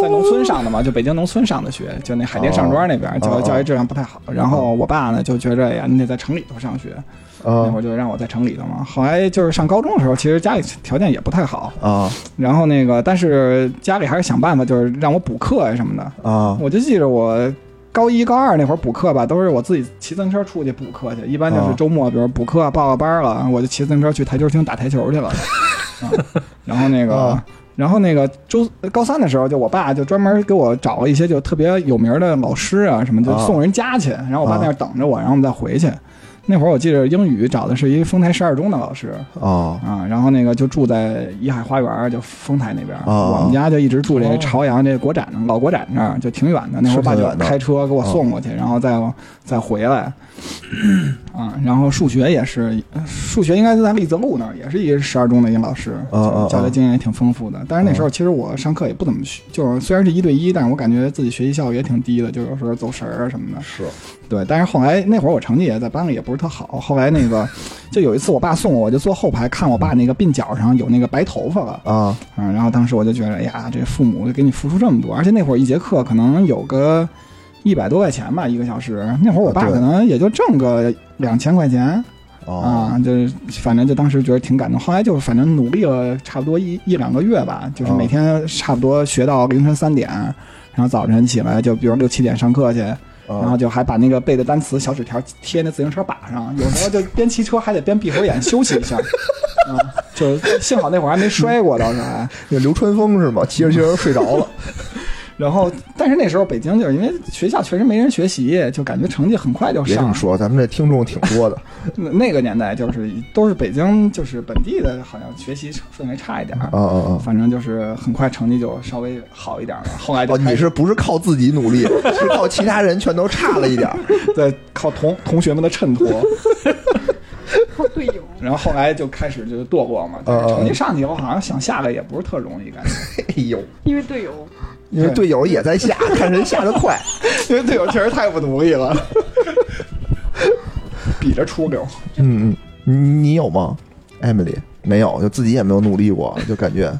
在农村上的嘛，就北京农村上的学，就那海淀上庄那边，教哦教育质量不太好。然后我爸呢就觉着哎呀，你得在城里头上学，那会啊儿就让我在城里头嘛。后来就是上高中的时候，其实家里条件也不太好，啊然后那个但是家里还是想办法，就是让我补课呀什么的。啊我就记着我高一高二那会儿补课吧，都是我自己骑自行车出去补课去，一般就是哦周末，比如补课报个班了，我就骑自行车去台球厅打台球去了。啊，然后那个。哦然后那个周高三的时候，就我爸就专门给我找了一些就特别有名的老师啊什么，就啊送人家去。然后我爸啊在那儿等着我，然后我们再回去。那会儿我记得英语找的是一丰台十二中的老师啊啊，然后那个就住在怡海花园，就丰台那边。啊我们家就一直住这哦朝阳这国展老国展那儿，就挺远的。那会儿爸就开车给我送过去，然后再再回来。啊，然后数学也是，数学应该是在丽泽路那儿，也是一个十二中的一个老师，教学经验也挺丰富的。但是那时候其实我上课也不怎么学，就是虽然是一对一，但是我感觉自己学习效率也挺低的，就有时候走神儿啊什么的。是对，但是后来那会儿我成绩也在班里也不是特好，后来那个就有一次我爸送我，我就坐后排看我爸那个鬓角上有那个白头发了，啊嗯，然后当时我就觉得，哎呀，这父母给你付出这么多，而且那会儿一节课可能有个一百多块钱吧，一个小时。那会儿我爸可能也就挣个两千块钱啊啊，就是反正就当时觉得挺感动。后来就是反正努力了差不多一一两个月吧，就是啊每天差不多学到凌晨三点，然后早晨起来就比如六七点上课去，然后啊就还把那个背的单词小纸条贴那自行车把上，有时候就边骑车还得边闭会眼休息一下。啊，就幸好那会儿还没摔过，倒是还。那流川枫是吗？骑着骑着睡着了然后，但是那时候北京就是因为学校确实没人学习，就感觉成绩很快就上别这么。说，咱们这听众挺多的那那个年代就是都是北京，就是本地的，好像学习氛围差一点儿。啊啊啊！反正就是很快成绩就稍微好一点了。后来就哦，你是不是靠自己努力，是靠其他人全都差了一点儿？在靠同同学们的衬托，靠队友。然后后来就开始就堕落嘛。但是成绩上去以后，好像想下来也不是特容易，感觉。哎呦，因为队友，因为队友也在下，看谁下的快。因为队友确实太不努力了，比着出溜。嗯嗯，你你有吗，Emily？没有，就自己也没有努力过，就感觉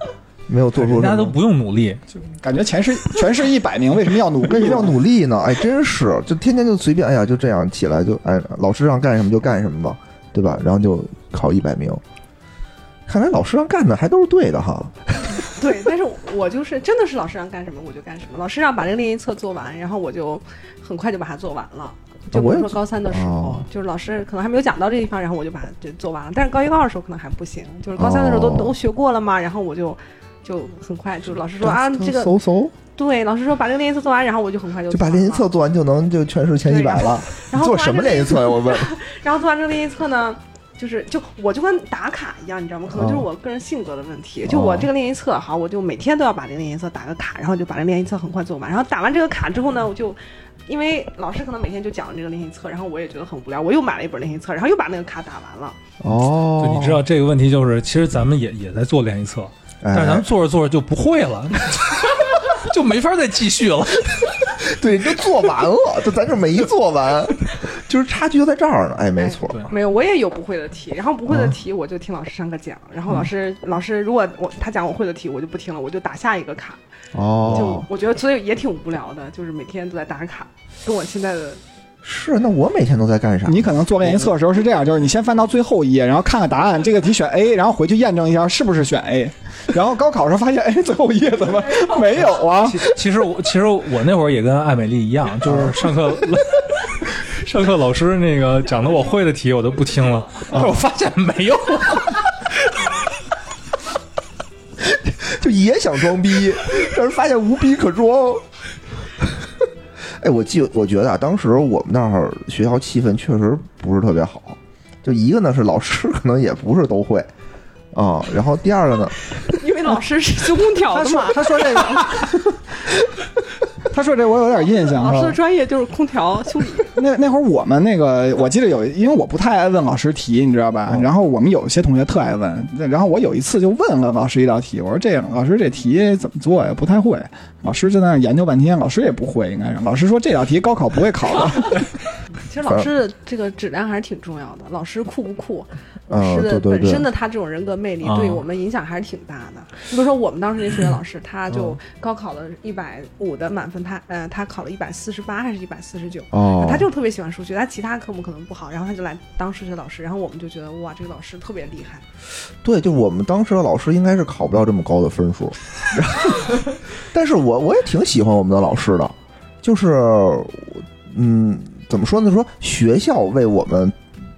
没有做出什么。人家都不用努力，就感觉全是全是一百名，为什么要努力？为什么要努力呢？哎，真是，就天天就随便，哎呀，就这样起来就，哎，老师让干什么就干什么吧，对吧？然后就考一百名。看来老师让干的还都是对的哈。对，但是我就是真的是老师让干什么我就干什么。老师让把这个练习册做完，然后我就很快就把它做完了。就比如说高三的时候，哦就是老师可能还没有讲到这地方，然后我就把它就做完了。但是高一高二的时候可能还不行，就是高三的时候都、哦都学过了嘛，然后我就就很快，就是老师说啊这个搜搜对，老师说把这个练习册做完，然后我就很快就就把练习册做完就能就全市前一百了。然后做什么练习册呀？我问。然后做完这个练习册呢，就是就我就跟打卡一样，你知道吗？可能就是哦我个人性格的问题。就我这个练习册，好，我就每天都要把这个练习册打个卡，然后就把这个练习册很快做完。然后打完这个卡之后呢，我就。因为老师可能每天就讲这个练习册，然后我也觉得很无聊，我又买了一本练习册，然后又把那个卡打完了。哦对，你知道这个问题就是，其实咱们也也在做练习册，哎，但是咱们做着做着就不会了，就没法再继续了。对，就做完了，就咱这没做完，就是差距就在这儿呢。哎，没错，对没有，我也有不会的题，然后不会啊的题我就听老师上课讲，然后老师、老师如果我他讲我会的题，我就不听了，我就打下一个卡。哦就哦，我觉得所以也挺无聊的，就是每天都在打卡，跟我现在的是。那我每天都在干啥？你可能做练习册的时候是这样，就是你先翻到最后一页，然后看看答案，这个题选 A，然后回去验证一下是不是选 A，然后高考时候发现，哎，最后一页怎么没有啊？其其实我其实我那会儿也跟艾美丽一样，就是上课 上课老师那个讲的我会的题我都不听了，但 是我发现没有。就也想装逼，但是发现无逼可装。哎，我记，我觉得啊，当时我们那儿学校气氛确实不是特别好。就一个呢是老师可能也不是都会啊，然后第二个呢，因为老师是修空调的嘛，他说这个，他说这我有点印象。老师的专业就是空调修理。那那会儿我们那个，我记得有，因为我不太爱问老师题，你知道吧？嗯然后我们有些同学特爱问，然后我有一次就问了老师一道题，我说这样，老师这题怎么做呀？不太会。老师就在那研究半天，老师也不会，应该是。老师说这道题高考不会考的。其实老师的这个质量还是挺重要的，老师酷不酷，老嗯师的对对对本身的他这种人格魅力啊对我们影响还是挺大的。你比如说我们当时那数学老师，他嗯就高考了一百五的满分，他呃他考了一百四十八还是一百四十九。哦，他就特别喜欢数学，他其他科目可能不好，然后他就来当数学老师，然后我们就觉得哇，这个老师特别厉害。对，就我们当时的老师应该是考不了这么高的分数，但是我我也挺喜欢我们的老师的，就是嗯，怎么说呢？说学校为我们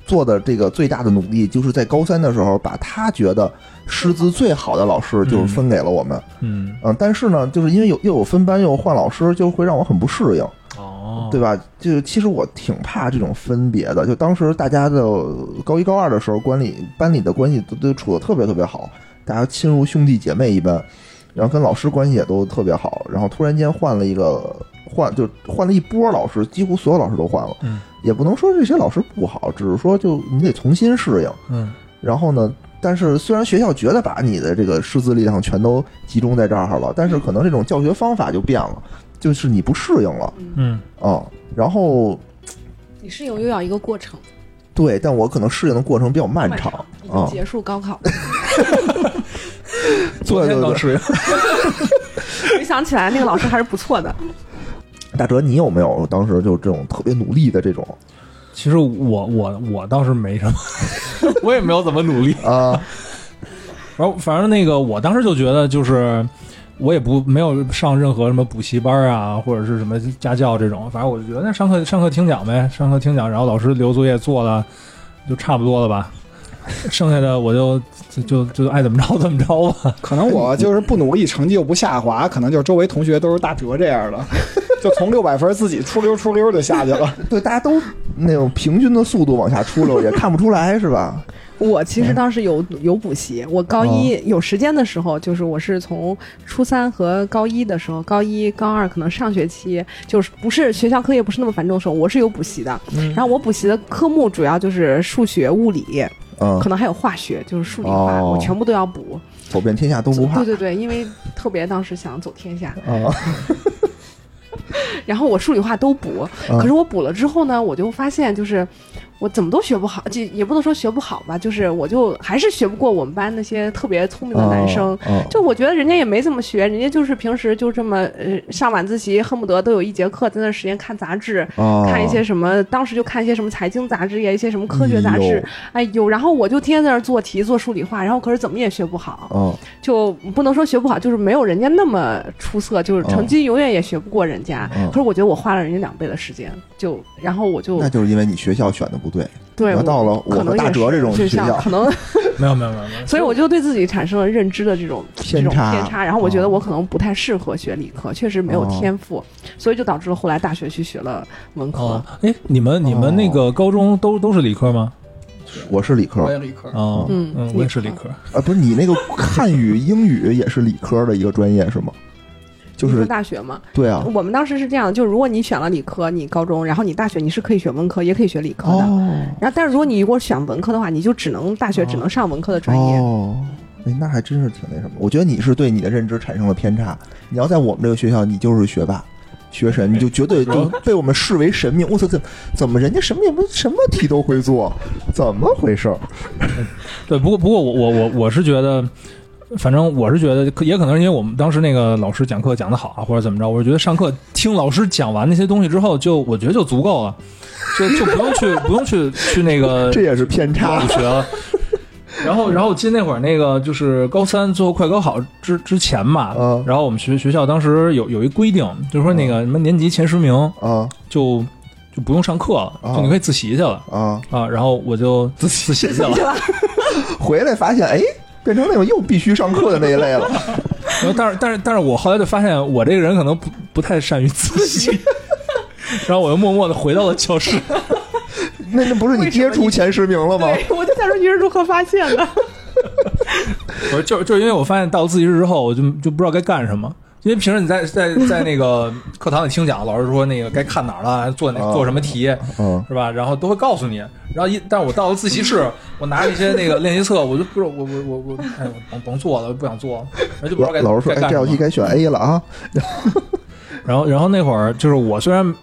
做的这个最大的努力，就是在高三的时候，把他觉得师资最好的老师，就是分给了我们。嗯，嗯，但是呢，就是因为有又有分班又换老师，就会让我很不适应。哦，对吧？就其实我挺怕这种分别的。就当时大家的高一高二的时候，管理班里的关系都都处的特别特别好，大家亲如兄弟姐妹一般，然后跟老师关系也都特别好。然后突然间换了一个换，就换了一波老师，几乎所有老师都换了。嗯，也不能说这些老师不好，只是说就你得重新适应。嗯，然后呢，但是虽然学校觉得把你的这个师资力量全都集中在这儿了，但是可能这种教学方法就变了，就是你不适应了嗯，啊、然后你适应又要一个过程，对，但我可能适应的过程比较漫长已啊经。结束高考。昨天刚适应。回想起来，那个老师还是不错的。大哲，你有没有当时就这种特别努力的这种其实我我我倒是没什么，我也没有怎么努力。啊？然后反正那个我当时就觉得就是。我也不没有上任何什么补习班啊，或者是什么家教这种，反正我就觉得那上课上课听讲呗，上课听讲，然后老师留作业做了，就差不多了吧。剩下的我就就就就爱怎么着怎么着吧。可能我就是不努力，成绩又不下滑，可能就是周围同学都是大哲这样的，就从六百分自己出溜出溜就下去了。对，大家都那种平均的速度往下出溜，也看不出来是吧？我其实当时有有补习，我高一有时间的时候，就是我是从初三和高一的时候，高一高二可能上学期就是不是学校课业不是那么繁重的时候，我是有补习的。然后我补习的科目主要就是数学、物理，嗯。可，能还有化学，就是数理化，哦。我全部都要补。走遍天下都不怕。对对对，因为特别当时想走天下，啊！然后我数理化都补，嗯。可是我补了之后呢，我就发现就是我怎么都学不好，就也不能说学不好吧，就是我就还是学不过我们班那些特别聪明的男生。哦，就我觉得人家也没怎么学，人家就是平时就这么呃上晚自习，恨不得都有一节课在那时间看杂志，哦。看一些什么，当时就看一些什么财经杂志呀，一些什么科学杂志，哎呦，然后我就天天在那儿做题做数理化，然后可是怎么也学不好，哦。就不能说学不好，就是没有人家那么出色，就是成绩永远也学不过人家。嗯可是我觉得我花了人家两倍的时间，就然后我就那就是因为你学校选的不对。对我到了我和大可能也是哲这种学学校可能，没有没有没有没有，所以我就对自己产生了认知的这种这种偏差偏差，然后我觉得哦我可能不太适合学理科，确实没有天赋，所以就导致了后来大学去学了文科。哦，哎，你们你们那个高中都都是理科吗？我是理科我也理科，哦，嗯嗯，我也是理科。啊，不是你那个汉语、英语也是理科的一个专业是吗？就是大学嘛，对啊，我们当时是这样的，就是如果你选了理科，你高中，然后你大学你是可以学文科，也可以学理科的。哦然后，但是如果你如果选文科的话，你就只能大学只能上文科的专业。哦，哎，那还真是挺那什么。我觉得你是对你的认知产生了偏差。你要在我们这个学校，你就是学霸。学神，你就绝对就 被我们视为神明。我操，怎怎么人家什么也不什么题都会做，怎么回事儿？对，不过不过我我我我是觉得。反正我是觉得，也可能是因为我们当时那个老师讲课讲得好啊，或者怎么着，我是觉得上课听老师讲完那些东西之后，就我觉得就足够了，就就不用去不用去去那个 这也是偏差了。然后，然后我记得那会儿那个就是高三最后快高考之之前嘛，嗯然后我们学学校当时有有一规定，就是说那个什么年级前十名啊就就不用上课了，啊就你可以自习去了啊！啊。然后我就自习去了，回来发现，哎，变成那种又必须上课的那一类了。然后但是但是但是我后来就发现我这个人可能不不太善于自习，然后我又默默的回到了教室。那那不是你跌出前十名了吗？对，我就想说你是如何发现的？我说就就因为我发现到了自习室之后，我就就不知道该干什么。因为平时你在在在那个课堂里听讲，老师说那个该看哪儿了，做哪啊做什么题，嗯，是吧？然后都会告诉你。然后一，但是我到了自习室，我拿着一些那个练习册，我就不知道我我我我，哎，我甭甭做了，不想做，然后就不知道该老师说，哎，该干什么这道题该选 A 了啊。然后，然后那会儿就是我虽然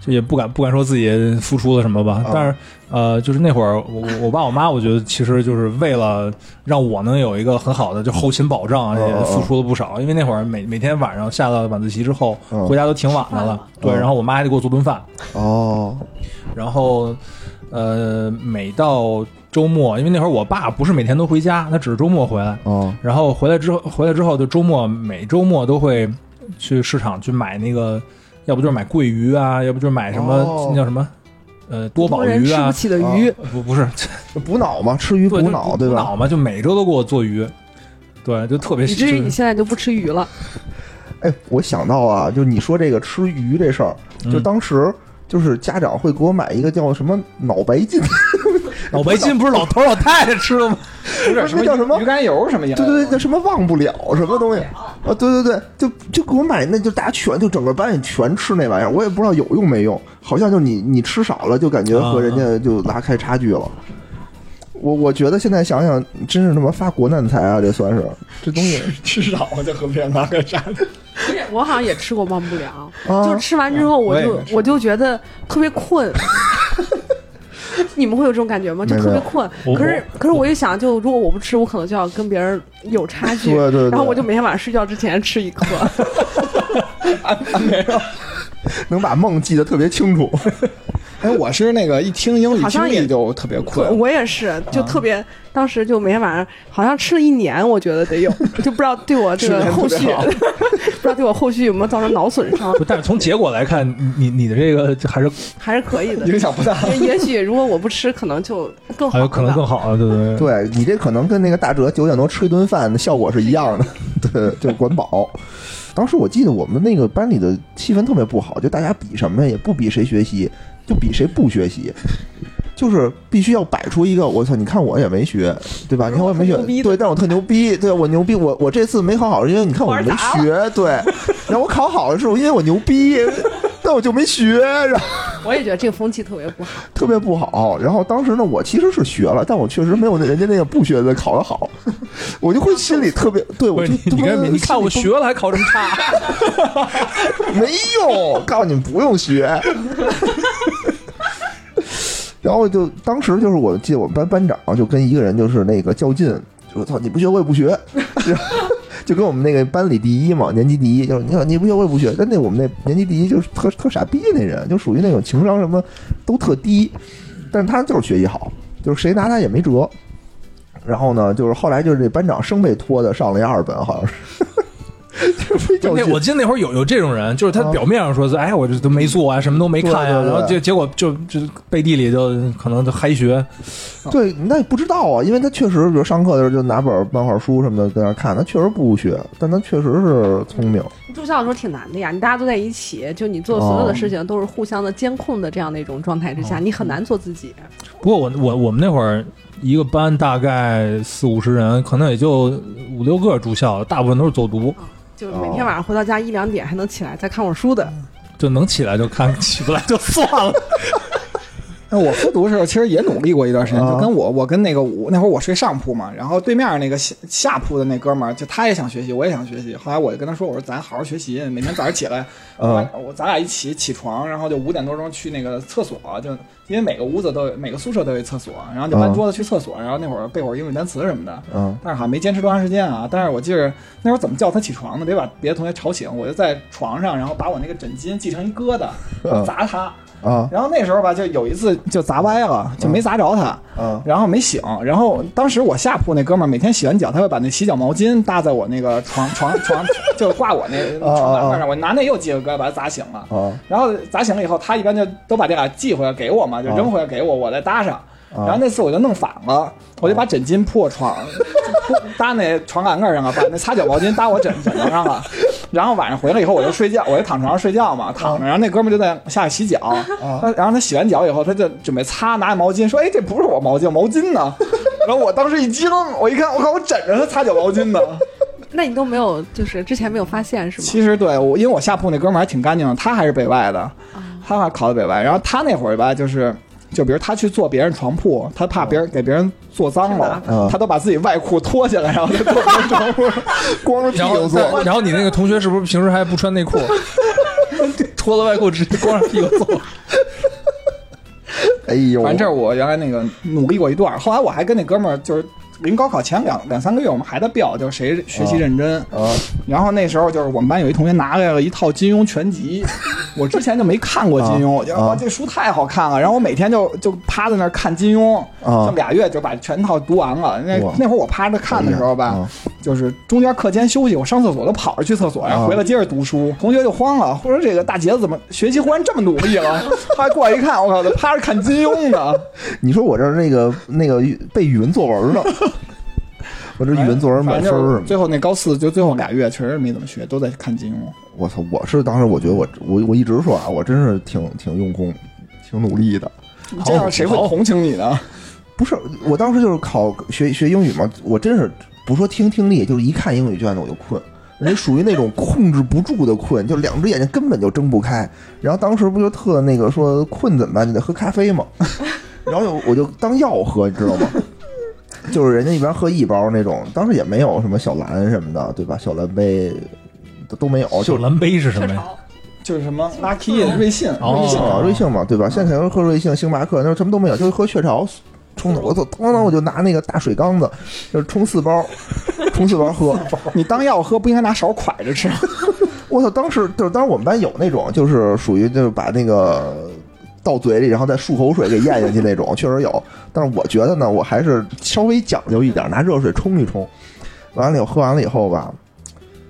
就也不敢不敢说自己付出了什么吧，啊。但是呃，就是那会儿我我我爸我妈，我觉得其实就是为了让我能有一个很好的就后勤保障，嗯也付出了不少。因为那会儿每每天晚上下了晚自习之后嗯。回家都挺晚的了，对，嗯然后我妈还得给我做顿饭，哦，然后呃，每到周末，因为那会儿我爸不是每天都回家，他只是周末回来，哦，然后回来之后，回来之后就周末每周末都会去市场去买那个，要不就是买桂鱼啊，要不就是买什么、哦那叫什么，呃，多宝鱼啊吃不，起的鱼，不不是 这补脑嘛，吃鱼补脑，对吧？补脑嘛，就每周都给我做鱼，对，就特别以至于你现在就不吃鱼了。哎，我想到啊，就你说这个吃鱼这事儿，就嗯当时就是家长会给我买一个叫什么脑白金，脑白金不是老头老太太吃的吗？有点什么那叫什么鱼肝油什么的。对对对，叫什么忘不了什么东西啊？对对对，就就给我买，那就大家全就整个班里全吃那玩意儿，我也不知道有用没用，好像就你你吃少了，就感觉和人家就拉开差距了。我我觉得现在想想，真是他妈发国难财啊！这算是这东西吃少了就和别人拉开差距。我好像也吃过忘不了，啊就是吃完之后我就我我就觉得特别困。你们会有这种感觉吗？就特别困。可是可是我一想，就如果我不吃，我可能就要跟别人有差距。对对对然后我就每天晚上睡觉之前吃一颗。没有 能把梦记得特别清楚。哎，我是那个一听英语听力就特别困，我也是，就特别，当时就每天晚上好像吃了一年，我觉得得有，就不知道对我这个后续，不知道对我后续有没有造成脑损伤，不但是从结果来看，你你的这个还是 还是可以的。影响不大。也也许如果我不吃，可能就更好还有可能更好啊，对不对？对你这可能跟那个大哲九点多吃一顿饭的效果是一样的，对，就管饱。当时我记得我们那个班里的气氛特别不好，就大家比什么呀，也不比谁学习，就比谁不学习，就是必须要摆出一个我操，你看我也没学，对吧？你看我也没学对，但我特牛逼，对我牛逼，我我这次没考好，是因为你看我没学，对，然后我考好的时候，因为我牛逼，但我就没学，然后。我也觉得这个风气特别不好。特别不好。然后当时呢，我其实是学了，但我确实没有那人家那个不学的考得好，我就会心里特别对我就你你跟你看我学了还考这么差，没用，告诉你们不用学。然后就当时就是我记得我们班班长就跟一个人就是那个较劲，就说操你不学我也不学，就跟我们那个班里第一嘛，年级第一，就是你看你不学我也不学，但那我们那年级第一就是特特傻逼那人，就属于那种情商什么都特低，但是他就是学习好，就是谁拿他也没辙。然后呢，就是后来就是这班长生被拖的上了一二本，好像是非较劲那我记得那会儿有有这种人，就是他啊。表面上说是哎我这都没做啊，什么都没看啊，对对对然后结结果就就背地里就可能就嗨学，对，那也不知道啊，因为他确实，比如上课的时候就拿本漫画书什么的在那看，他确实不学，但他确实是聪明。住校的时候挺难的呀，你大家都在一起，就你做所有的事情都是互相的监控的这样的一种状态之下，你很难做自己。不过我我我们那会儿一个班大概四五十人，可能也就五六个住校，大部分都是走读，就每天晚上回到家一两点还能起来再看会儿书的，就能起来就看，起不来就算了。那我复读的时候，其实也努力过一段时间，啊就跟我我跟那个我那会儿我睡上铺嘛，然后对面那个下下铺的那哥们儿，就他也想学习，我也想学习。后来我就跟他说，我说咱好好学习，每天早上起来，嗯我咱俩一起起床，然后就五点多钟去那个厕所，就因为每个屋子都有每个宿舍都有一厕所，然后就搬桌子去厕所，然后那会儿背会儿英语单词什么的。嗯但是好像没坚持多长时间啊。但是我记着那会儿怎么叫他起床呢？别把别的同学吵醒，我就在床上，然后把我那个枕巾系成一疙瘩，嗯砸他。啊然后那时候吧，就有一次就砸歪了，就没砸着他，嗯然后没醒。然后当时我下铺那哥们儿每天洗完脚，他会把那洗脚毛巾搭在我那个床 床床，就挂我那床板块上，我拿那又系个疙瘩把他砸醒了。啊然后砸醒了以后，他一般就都把这俩寄回来给我嘛，就扔回来给我，我再搭上。然后那次我就弄反了，我就把枕巾铺我床，铺搭那床栏杆上了，把那擦脚毛巾搭我枕枕头上了。然后晚上回来以后，我就睡觉，我就躺床上睡觉嘛，躺着。然后那哥们儿就在下去洗脚，他然后他洗完脚以后，他就准备擦，拿毛巾说：“哎，这不是我毛巾，毛巾呢？” 然后我当时一惊，我一看，我靠，我枕着他擦脚毛巾呢。那你都没有，就是之前没有发现是吗？其实对我，因为我下铺那哥们儿还挺干净的，他还是北外的，他还考的北外。然后他那会儿吧，就是就比如他去坐别人床铺，他怕别人给别人坐脏了，嗯他都把自己外裤脱下来，然后再坐别人床铺。光着屁股坐，然后你那个同学是不是平时还不穿内裤？脱了外裤直接光着屁股坐。哎呦，反正这我原来那个努力过一段，后来我还跟那哥们儿就是。临高考前两两三个月，我们还在标，就是谁学习认真。啊然后那时候就是我们班有一同学拿来了一套金庸全集，我之前就没看过金庸，我觉得啊哇这书太好看了。然后我每天就就趴在那儿看金庸，啊就俩月就把全套读完了。那那会儿我趴着看的时候吧啊，就是中间课间休息，我上厕所都跑着去厕所，然后回来接着读书。同学就慌了，或者这个大杰子怎么学习忽然这么努力了？后来过来一看，我靠，他趴着看金庸呢。你说我这儿那个那个背语文作文呢，我这语文作文满分儿。最后那高四就最后俩月确实没怎么学，都在看金庸。我操！我是当时我觉得我我我一直说啊，我真是挺挺用功，挺努力的。这样谁会同情你呢？不是，我当时就是考学学英语嘛，我真是不说听听力，就是一看英语卷子我就困，人家属于那种控制不住的困，就两只眼睛根本就睁不开。然后当时不就特那个说困怎么办？你得喝咖啡嘛。然后我就当药喝，你知道吗？就是人家一般喝一包那种，当时也没有什么小蓝什么的，对吧？小蓝杯都都没有，就小蓝杯是什么呀？就是什么 Lucky 瑞幸，哦瑞幸啊，瑞幸嘛，对吧？现在肯定喝瑞幸、星巴克，那时候什么都没有，就是喝雀巢冲的。我操，当当我就拿那个大水缸子，就是冲四包，冲四包喝。你当药喝不应该拿勺蒯着吃。我操，当时就是当时我们班有那种，就是属于就是把那个到嘴里，然后再漱口水给咽下去那种，确实有。但是我觉得呢，我还是稍微讲究一点，拿热水冲一冲，完了以后喝完了以后吧，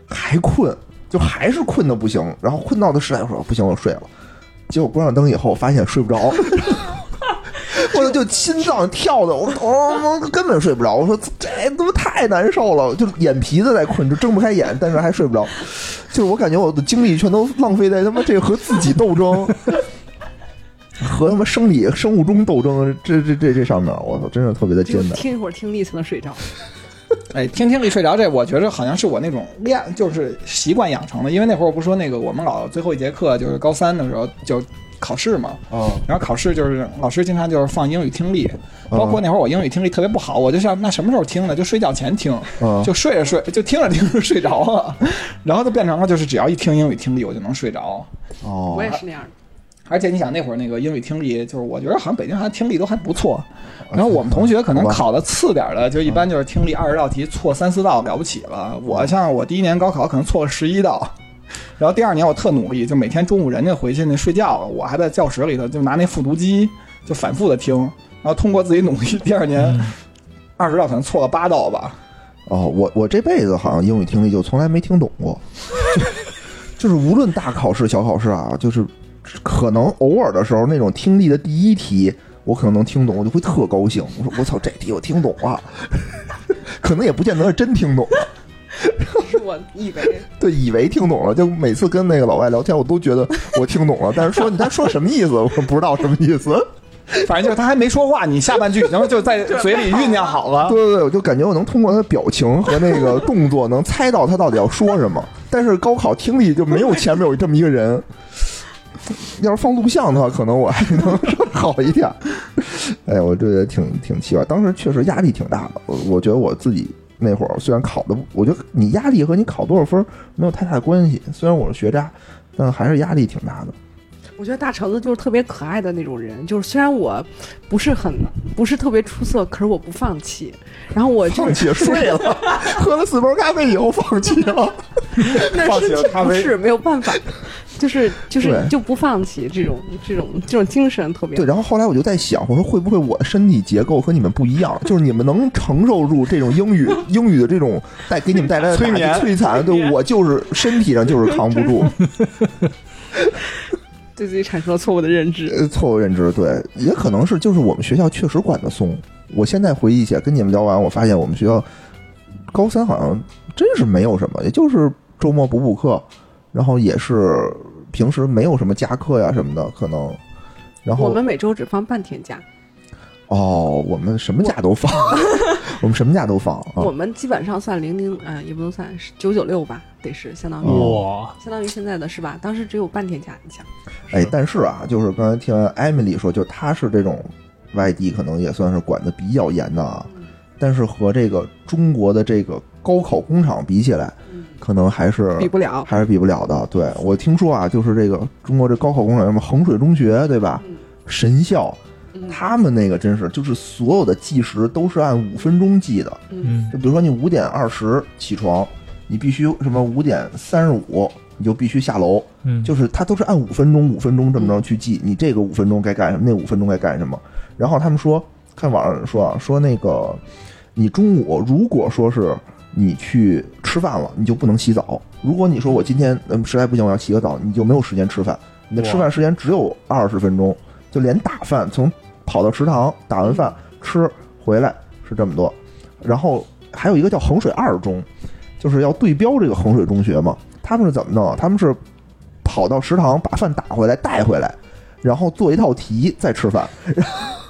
还困，就还是困的不行，然后困到的实在说不行，我睡了。结果关上灯以后，发现睡不着。我就心脏跳的，我我我根本睡不着。我说这他妈太难受了，就眼皮子在困，就睁不开眼，但是还睡不着。就是我感觉我的精力全都浪费在他妈这和自己斗争，和他妈生理生物钟斗争，这这这这上面，我操，真是特别的就艰难。听一会儿听力才能睡着。哎，听听力睡着这，我觉得好像是我那种练，就是习惯养成的。因为那会儿我不是说那个我们老最后一节课就是高三的时候就考试嘛，啊然后考试就是老师经常就是放英语听力，包括那会儿我英语听力特别不好，我就想那什么时候听呢？就睡觉前听，啊 就睡着睡就听着听着睡着了，然后就变成了就是只要一听英语听力我就能睡着。哦我也是那样的。而且你想那会儿那个英语听力，就是我觉得好像北京好像听力都还不错。然后我们同学可能考的次点的，就一般就是听力二十道题错三四道了不起了。我像我第一年高考可能错了十一道，然后第二年我特努力，就每天中午人家回去那睡觉了，我还在教室里头就拿那复读机就反复的听，然后通过自己努力，第二年二十道可能错了八道吧。哦，我我这辈子好像英语听力就从来没听懂过，就是无论大考试小考试啊，就是可能偶尔的时候那种听力的第一题，我可能能听懂，我就会特高兴。我说我操，这题我听懂了，可能也不见得是真听懂，是我以为对，以为听懂了。就每次跟那个老外聊天，我都觉得我听懂了，但是说你他说什么意思，我不知道什么意思。反正就是他还没说话，你下半句已经就在嘴里酝酿好了。对对对，我就感觉我能通过他的表情和那个动作，能猜到他到底要说什么。但是高考听力就没有前面有这么一个人，要是放录像的话，可能我还能 说好一点。哎，我这也挺挺奇怪，当时确实压力挺大的。我我觉得我自己那会儿虽然考的，我觉得你压力和你考多少分没有太大关系。虽然我是学渣，但还是压力挺大的。我觉得大橙子就是特别可爱的那种人，就是虽然我不是很不是特别出色，可是我不放弃。然后我就放弃 睡了，喝了四包咖啡以后放弃了。那放弃身体了咖啡不是没有办法，就是就是就不放弃这种这种这种精神特别对，然后后来我就在想，我说会不会我的身体结构和你们不一样？就是你们能承受住这种英语英语的这种带给你们带来的催眠摧残，对我就是身体上就是扛不住。对自己产生了错误的认知。呃，错误认知，对，也可能是就是我们学校确实管得松。我现在回忆起来，跟你们聊完，我发现我们学校高三好像真是没有什么，也就是周末补补课，然后也是平时没有什么加课呀什么的，可能。然后我们每周只放半天假，哦，我们什么假都放，我们什么假都放啊。我们基本上算零零，呃，也不能算是九九六吧，得是相当于、哇，相当于现在的是吧？当时只有半天假，你想，哎，但是啊，就是刚才听完艾米丽说，就她是这种外地，可能也算是管的比较严的啊。但是和这个中国的这个高考工厂比起来，可能还是比不了。还是比不了的。对我听说啊，就是这个中国这高考工厂，什么衡水中学，对吧？神校，嗯。他们那个真是就是所有的计时都是按五分钟计的。嗯。就比如说你五点二十起床，你必须什么五点三十五你就必须下楼，嗯，就是他都是按五分钟五分钟这么着去记，你这个五分钟该干什么，那五分钟该干什么。然后他们说，看网上说啊，说那个你中午如果说是你去吃饭了，你就不能洗澡。如果你说我今天嗯实在不行我要洗个澡，你就没有时间吃饭，你的吃饭时间只有二十分钟，就连打饭从跑到食堂打完饭吃回来是这么多。然后还有一个叫衡水二中，就是要对标这个衡水中学嘛。他们是怎么弄？他们是跑到食堂把饭打回来带回来，然后做一套题再吃饭。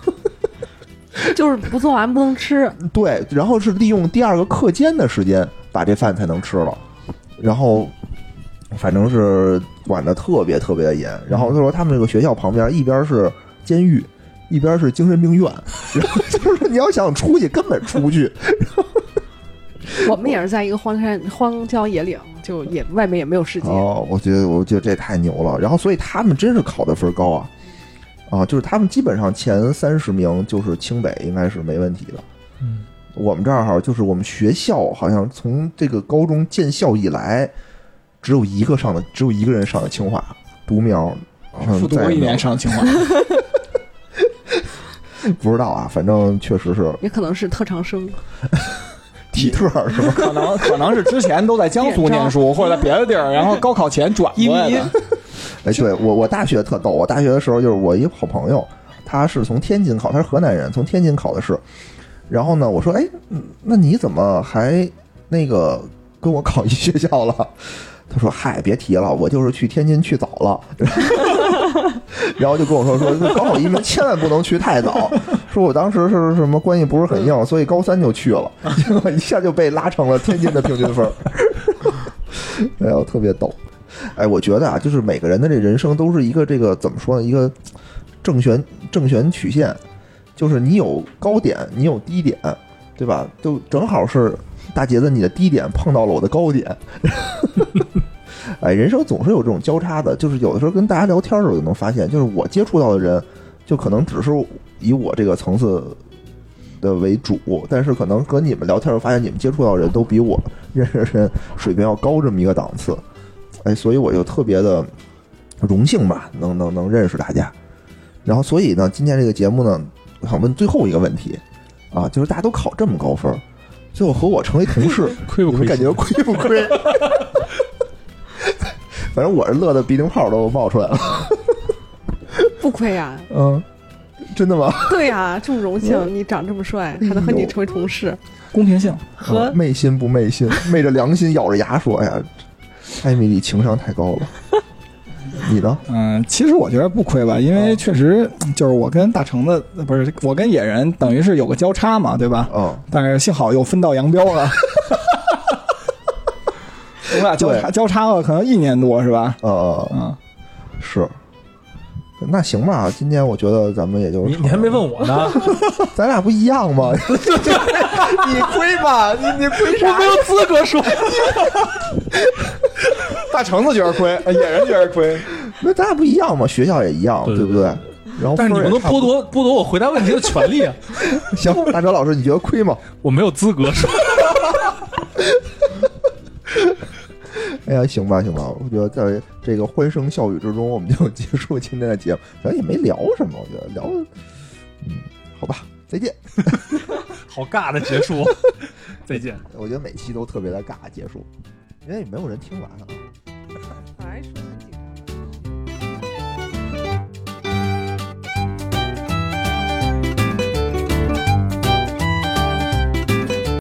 就是不做完不能吃，对，然后是利用第二个课间的时间把这饭才能吃了。然后反正是管的特别特别的严。然后他说他们这个学校旁边一边是监狱，一边是精神病院，然 后就是你要想出去根本出不去。我们也是在一个荒山荒郊野岭，就也外面也没有世界。哦，我觉得我觉得这太牛了。然后所以他们真是考的分高啊，啊，就是他们基本上前三十名就是清北应该是没问题的。嗯，我们这儿哈，就是我们学校好像从这个高中建校以来，只有一个上的，只有一个人上的清华，独苗嗯复读过一年上清华，不知道啊，反正确实是也可能是特长生，体特儿是吧？可能可能是之前都在江苏念书，或者在别的地儿，然后高考前转过来的。哎，对我我大学特逗，我大学的时候就是我一好朋友，他是从天津考，他是河南人，从天津考的试。然后呢，我说，哎，嗯那你怎么还那个跟我考一学校了？他说：“嗨，别提了，我就是去天津去早了。”然后就跟我说：“说高考移民千万不能去太早。说我当时是什么关系不是很硬，所以高三就去了，结果一下就被拉成了天津的平均分儿。哎呦，特别逗。哎，我觉得啊，就是每个人的这人生都是一个这个怎么说呢？一个正弦正弦曲线，就是你有高点，你有低点，对吧？就正好是大杰子你的低点碰到了我的高点。哎，人生总是有这种交叉的，就是有的时候跟大家聊天的时候就能发现，就是我接触到的人，就可能只是以我这个层次的为主，但是可能和你们聊天的时候发现，你们接触到的人都比我认识的人水平要高这么一个档次。哎，所以我就特别的荣幸吧，能能能认识大家。然后，所以呢，今天这个节目呢，我想问最后一个问题啊，就是大家都考这么高分，最后和我成为同事，亏不亏？感觉亏不亏？反正我是乐的鼻涕泡都冒出来了。不亏呀、嗯，真的吗？对呀、这么荣幸，你长这么帅，还能和你成为同事，公平性，和昧心不昧心，昧着良心咬着牙说：“哎呀，艾米丽情商太高了。” 你的？嗯，其实我觉得不亏吧，因为确实就是我跟大橙子呃不是我跟野人，等于是有个交叉嘛，对吧？嗯，但是幸好又分道扬镳了。我们俩交叉交叉了，可能一年多是吧？呃，嗯，是。那行吧，今天我觉得咱们也就你你还没问我呢，咱俩不一样吗？你亏吧，你你亏啥？我没有资格说。大橙子觉得亏，呃野人觉得亏。那咱俩不一样吗？学校也一样，对对不对？然后但是你分儿也差多。不能剥夺剥夺我回答问题的权利啊！行，大哲老师，你觉得亏吗？我没有资格说。哎呀，行吧，行吧，我觉得在这个欢声笑语之中，我们就结束今天的节目。咱也没聊什么，我觉得聊，嗯，好吧，再见。好尬的结束，再见。我觉得每期都特别的尬结束，因为没有人听完啊。